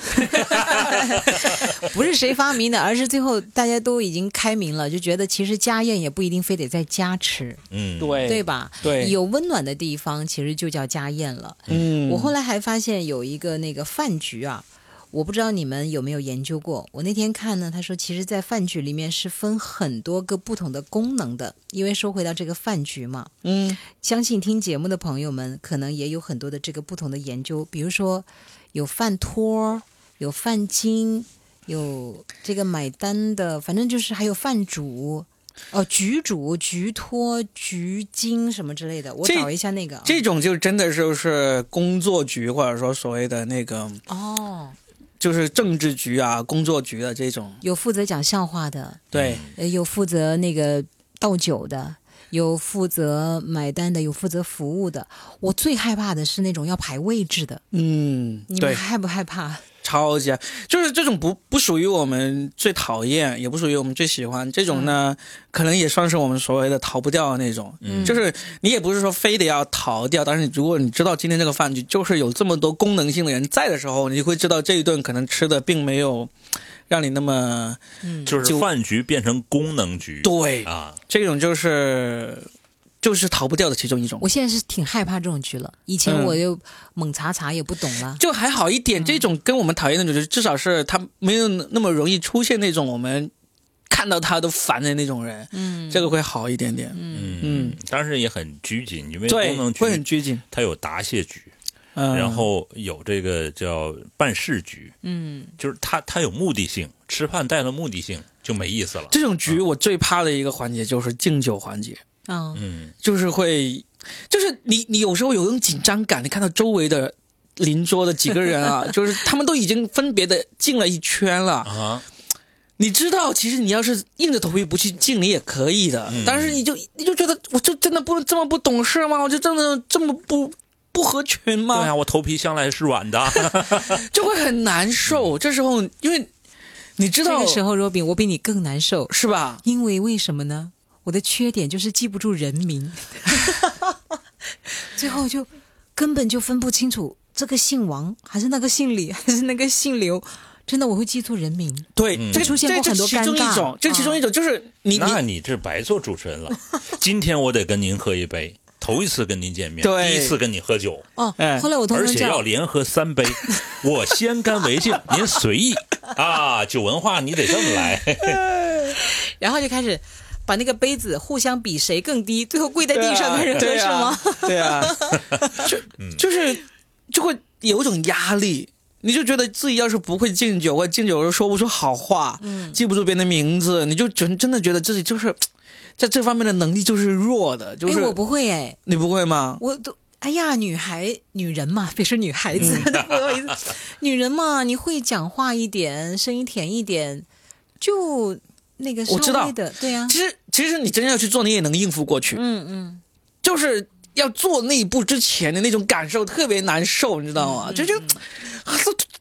不是谁发明的，而是最后大家都已经开明了，就觉得其实家宴也不一定非得在家吃，嗯，对，对吧？对，有温暖的地方其实就叫家宴了。嗯，我后来还发现有一个那个饭局啊。我不知道你们有没有研究过。我那天看呢，他说，其实，在饭局里面是分很多个不同的功能的。因为说回到这个饭局嘛，嗯，相信听节目的朋友们可能也有很多的这个不同的研究。比如说，有饭托，有饭巾，有这个买单的，反正就是还有饭主，哦，局主、局托、局经什么之类的。我找一下那个，这种就真的就是工作局，或者说所谓的那个哦。就是政治局啊，工作局的这种，有负责讲笑话的，对，有负责那个倒酒的，有负责买单的，有负责服务的。我最害怕的是那种要排位置的，嗯，你们害不害怕？超级，就是这种不不属于我们最讨厌，也不属于我们最喜欢。这种呢，可能也算是我们所谓的逃不掉的那种。嗯，就是你也不是说非得要逃掉，但是如果你知道今天这个饭局就是有这么多功能性的人在的时候，你会知道这一顿可能吃的并没有让你那么，嗯，就是饭局变成功能局。对啊，这种就是。就是逃不掉的其中一种。我现在是挺害怕这种局了，以前我就猛查查也不懂了，就还好一点。这种跟我们讨厌的种，至少是他没有那么容易出现那种我们看到他都烦的那种人。嗯，这个会好一点点。嗯嗯，但是也很拘谨，因为功能局会很拘谨。他有答谢局，嗯然后有这个叫办事局。嗯，就是他他有目的性，吃饭带了目的性就没意思了。这种局我最怕的一个环节就是敬酒环节。嗯，就是会，就是你你有时候有种紧张感，你看到周围的邻桌的几个人啊，就是他们都已经分别的进了一圈了啊。你知道，其实你要是硬着头皮不去敬，你也可以的。但是你就你就觉得，我就真的不这么不懂事吗？我就真的这么不不合群吗？对啊，我头皮向来是软的，就会很难受。这时候，因为你知道，这个时候，若比，我比你更难受，是吧？因为为什么呢？我的缺点就是记不住人名，最后就根本就分不清楚这个姓王还是那个姓李还是那个姓刘，真的我会记错人名。对，这出现过很多尴尬。这其中一种就是你，那你这白做主持人了。今天我得跟您喝一杯，头一次跟您见面，第一次跟你喝酒。哦，后来我同而且要连喝三杯，我先干为敬，您随意啊。酒文化你得这么来，然后就开始。把那个杯子互相比谁更低，最后跪在地上开始喝是吗？对啊，就就是就会有一种压力，你就觉得自己要是不会敬酒，或敬酒又说不出好话，嗯，记不住别人的名字，你就真真的觉得自己就是在这方面的能力就是弱的。就是我不会哎，你不会吗？我都哎呀，女孩女人嘛，别说女孩子，不好意思，女人嘛，你会讲话一点，声音甜一点，就。那个我知道的，对呀。其实其实你真要去做，你也能应付过去。嗯嗯，就是要做那一步之前的那种感受特别难受，你知道吗？就就啊，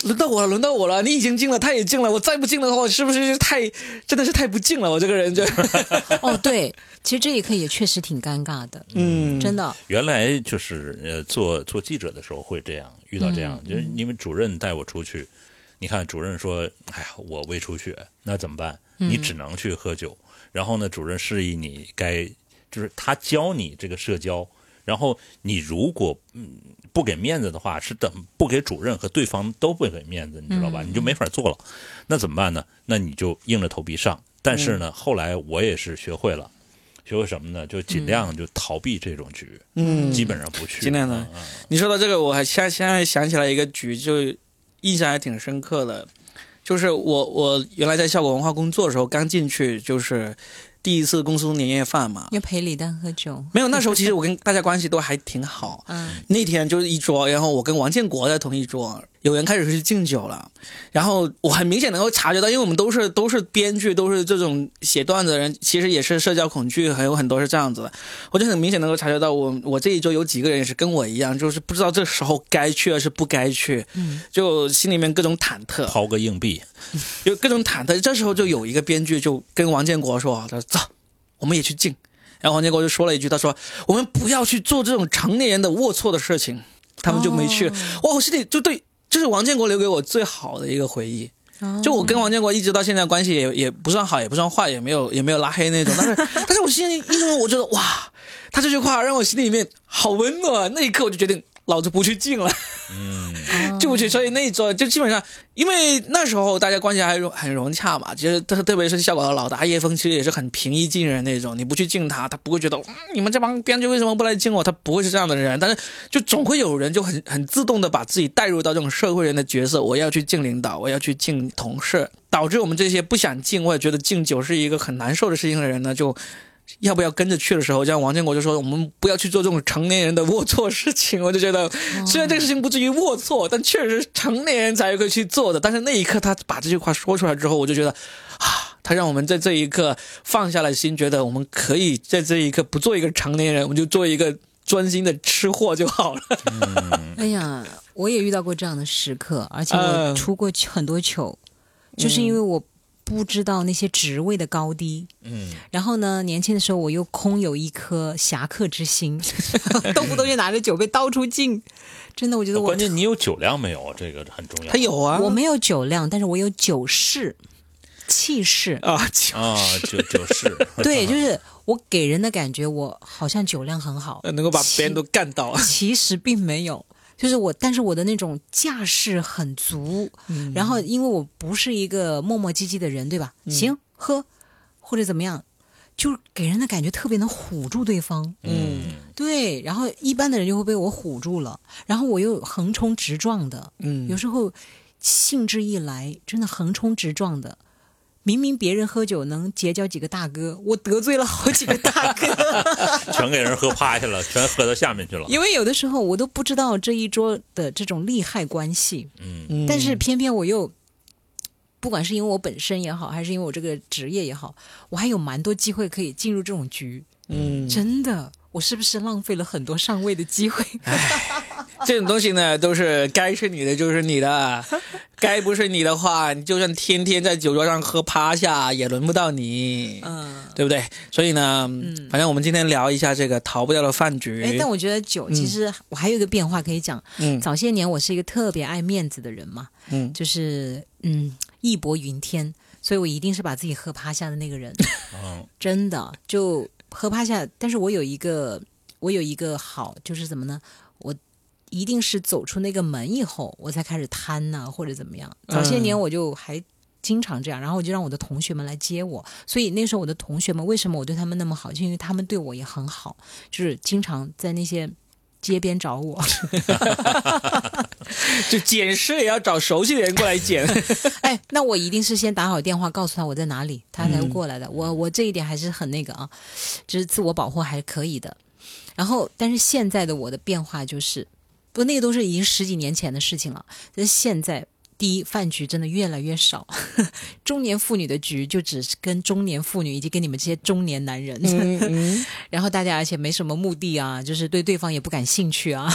轮到我了，轮到我了，你已经进了，他也进了，我再不进的话，是不是太真的是太不进了？我这个人就 哦，对，其实这一刻也确实挺尴尬的。嗯，真的。原来就是呃，做做记者的时候会这样遇到这样，就是因为主任带我出去，你看主任说：“哎呀，我胃出血，那怎么办？”你只能去喝酒，然后呢，主任示意你该，就是他教你这个社交，然后你如果嗯不给面子的话，是等不给主任和对方都不给面子，你知道吧？你就没法做了。那怎么办呢？那你就硬着头皮上。但是呢，后来我也是学会了，学会什么呢？就尽量就逃避这种局，嗯，基本上不去。尽量的。你说到这个，我还现现在想起来一个局，就印象还挺深刻的。就是我，我原来在效果文化工作的时候，刚进去就是第一次公司年夜饭嘛，要陪李诞喝酒。没有，那时候其实我跟大家关系都还挺好。嗯，那天就是一桌，然后我跟王建国在同一桌。有人开始去敬酒了，然后我很明显能够察觉到，因为我们都是都是编剧，都是这种写段子的人，其实也是社交恐惧，还有很多是这样子的。我就很明显能够察觉到，我我这一周有几个人也是跟我一样，就是不知道这时候该去还是不该去，就心里面各种忐忑。抛个硬币，就各种忐忑。这时候就有一个编剧就跟王建国说：“他说走，我们也去敬。”然后王建国就说了一句：“他说我们不要去做这种成年人的龌龊的事情。”他们就没去。哇，我心里就对。这是王建国留给我最好的一个回忆，就我跟王建国一直到现在关系也也不算好，也不算坏，也没有也没有拉黑那种，但是 但是我心里一中我觉得哇，他这句话让我心里面好温暖，那一刻我就决定。老子不去敬了，嗯，就不去。所以那一桌就基本上，因为那时候大家关系还很融洽嘛。其实特特别是效果的老大叶枫，其实也是很平易近人那种。你不去敬他，他不会觉得你们这帮编剧为什么不来敬我？他不会是这样的人。但是就总会有人就很很自动的把自己带入到这种社会人的角色。我要去敬领导，我要去敬同事，导致我们这些不想敬，我也觉得敬酒是一个很难受的事情的人呢，就。要不要跟着去的时候，像王建国就说：“我们不要去做这种成年人的龌龊事情。” 我就觉得，虽然这个事情不至于龌龊，但确实成年人才会去做的。但是那一刻他把这句话说出来之后，我就觉得，啊，他让我们在这一刻放下了心，觉得我们可以在这一刻不做一个成年人，我们就做一个专心的吃货就好了。哎呀，我也遇到过这样的时刻，而且我出过很多糗，就是因为我。不知道那些职位的高低，嗯，然后呢，年轻的时候我又空有一颗侠客之心，动不动就拿着酒杯到处敬，真的，我觉得我关键你有酒量没有？这个很重要。他有啊，我没有酒量，但是我有酒势、气势啊啊，酒酒势。对，就是我给人的感觉，我好像酒量很好，能够把别人都干倒。其实并没有。就是我，但是我的那种架势很足，然后因为我不是一个磨磨唧唧的人，对吧？行，喝或者怎么样，就给人的感觉特别能唬住对方。嗯，对。然后一般的人就会被我唬住了，然后我又横冲直撞的。嗯，有时候兴致一来，真的横冲直撞的。明明别人喝酒能结交几个大哥，我得罪了好几个大哥，全给人喝趴下了，全喝到下面去了。因为有的时候我都不知道这一桌的这种利害关系，嗯，但是偏偏我又，不管是因为我本身也好，还是因为我这个职业也好，我还有蛮多机会可以进入这种局，嗯，真的。我是不是浪费了很多上位的机会？这种东西呢，都是该是你的就是你的，该不是你的话，你就算天天在酒桌上喝趴下，也轮不到你，嗯，对不对？所以呢，嗯，反正我们今天聊一下这个逃不掉的饭局。哎，但我觉得酒其实我还有一个变化可以讲。嗯，早些年我是一个特别爱面子的人嘛，嗯，就是嗯义薄云天，所以我一定是把自己喝趴下的那个人。嗯，真的就。喝趴下，但是我有一个，我有一个好，就是怎么呢？我一定是走出那个门以后，我才开始贪呐，或者怎么样。早些年我就还经常这样，然后我就让我的同学们来接我。所以那时候我的同学们为什么我对他们那么好？就因为他们对我也很好，就是经常在那些。街边找我，就捡尸也要找熟悉的人过来捡。哎，那我一定是先打好电话告诉他我在哪里，他才会过来的。我我这一点还是很那个啊，就是自我保护还是可以的。然后，但是现在的我的变化就是，不，那个都是已经十几年前的事情了。但是现在。第一，饭局真的越来越少，中年妇女的局就只是跟中年妇女以及跟你们这些中年男人，然后大家而且没什么目的啊，就是对对方也不感兴趣啊，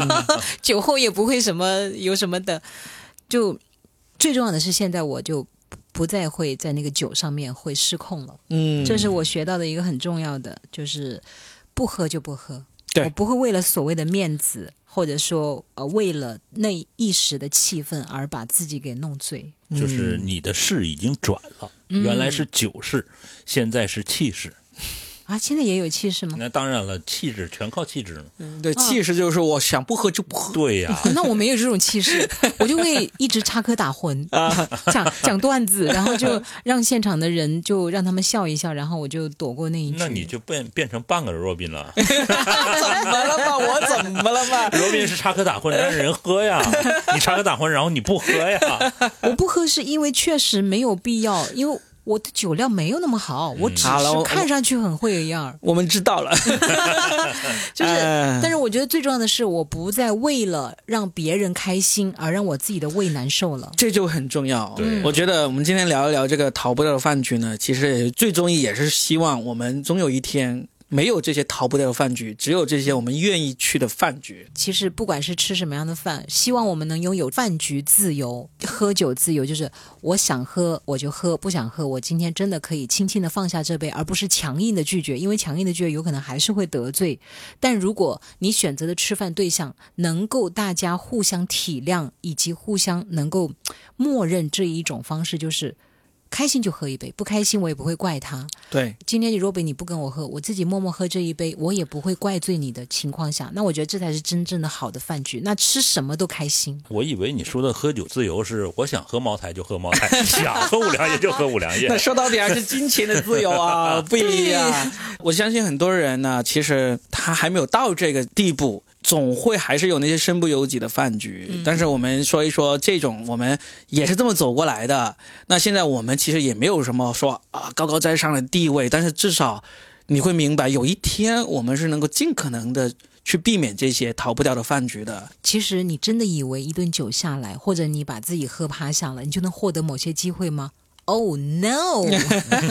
酒后也不会什么有什么的，就最重要的是现在我就不再会在那个酒上面会失控了，嗯，这是我学到的一个很重要的，就是不喝就不喝，我不会为了所谓的面子。或者说，呃，为了那一时的气氛而把自己给弄醉，就是你的势已经转了，原来是酒势，现在是气势。啊，现在也有气势吗？那当然了，气质全靠气质嘛。嗯，对，气势就是我想不喝就不喝。对呀，那我没有这种气势，我就会一直插科打诨啊，讲讲段子，然后就让现场的人就让他们笑一笑，然后我就躲过那一句。那你就变变成半个若宾了。怎么了嘛？我怎么了嘛？若宾是插科打诨，但是人喝呀。你插科打诨，然后你不喝呀？我不喝是因为确实没有必要，因为。我的酒量没有那么好，我只是看上去很会一样。我们知道了，就是，但是我觉得最重要的是，我不再为了让别人开心而让我自己的胃难受了。这就很重要。对，我觉得我们今天聊一聊这个逃不掉的饭局呢，其实最终也是希望我们总有一天。没有这些逃不掉的饭局，只有这些我们愿意去的饭局。其实不管是吃什么样的饭，希望我们能拥有饭局自由、喝酒自由，就是我想喝我就喝，不想喝我今天真的可以轻轻的放下这杯，而不是强硬的拒绝，因为强硬的拒绝有可能还是会得罪。但如果你选择的吃饭对象能够大家互相体谅，以及互相能够默认这一种方式，就是。开心就喝一杯，不开心我也不会怪他。对，今天你若比你不跟我喝，我自己默默喝这一杯，我也不会怪罪你的情况下，那我觉得这才是真正的好的饭局。那吃什么都开心。我以为你说的喝酒自由是我想喝茅台就喝茅台，想喝五粮液就喝五粮液。那说到底还是金钱的自由啊，不一样。我相信很多人呢，其实他还没有到这个地步。总会还是有那些身不由己的饭局，但是我们说一说这种，我们也是这么走过来的。那现在我们其实也没有什么说啊高高在上的地位，但是至少你会明白，有一天我们是能够尽可能的去避免这些逃不掉的饭局的。其实你真的以为一顿酒下来，或者你把自己喝趴下了，你就能获得某些机会吗？Oh no！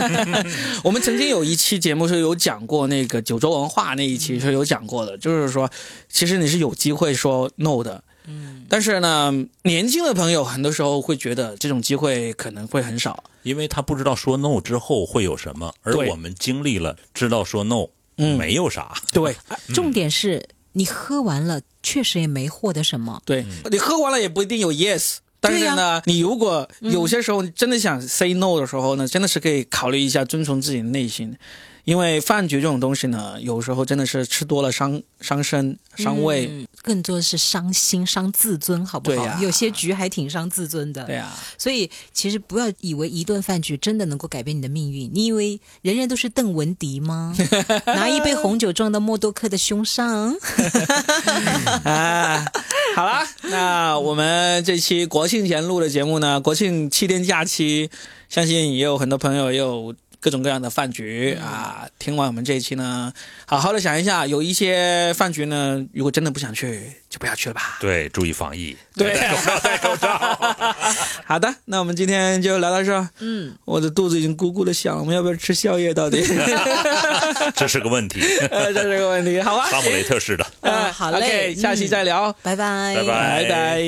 我们曾经有一期节目是有讲过那个九州文化那一期是有讲过的，就是说，其实你是有机会说 no 的，嗯，但是呢，年轻的朋友很多时候会觉得这种机会可能会很少，因为他不知道说 no 之后会有什么，而我们经历了，知道说 no，嗯，没有啥，对，重点是你喝完了，确实也没获得什么，对你喝完了也不一定有 yes。但是呢，你如果有些时候真的想 say no 的时候呢，真的是可以考虑一下遵从自己的内心。因为饭局这种东西呢，有时候真的是吃多了伤伤身、伤胃，更多的是伤心、伤自尊，好不好？有些局还挺伤自尊的。对呀，所以其实不要以为一顿饭局真的能够改变你的命运。你以为人人都是邓文迪吗？拿一杯红酒撞到默多克的胸上。啊，好了，那我们这期国庆前录的节目呢，国庆七天假期，相信也有很多朋友也有。各种各样的饭局啊！听完我们这一期呢，好好的想一下，有一些饭局呢，如果真的不想去，就不要去了吧。对，注意防疫，对，戴口罩，戴口罩。好的，那我们今天就聊到这。嗯，我的肚子已经咕咕的响，我们要不要吃宵夜？到底？这是个问题，这是个问题。好吧，哈姆雷特式的。嗯，好嘞，下期再聊，拜拜，拜拜拜。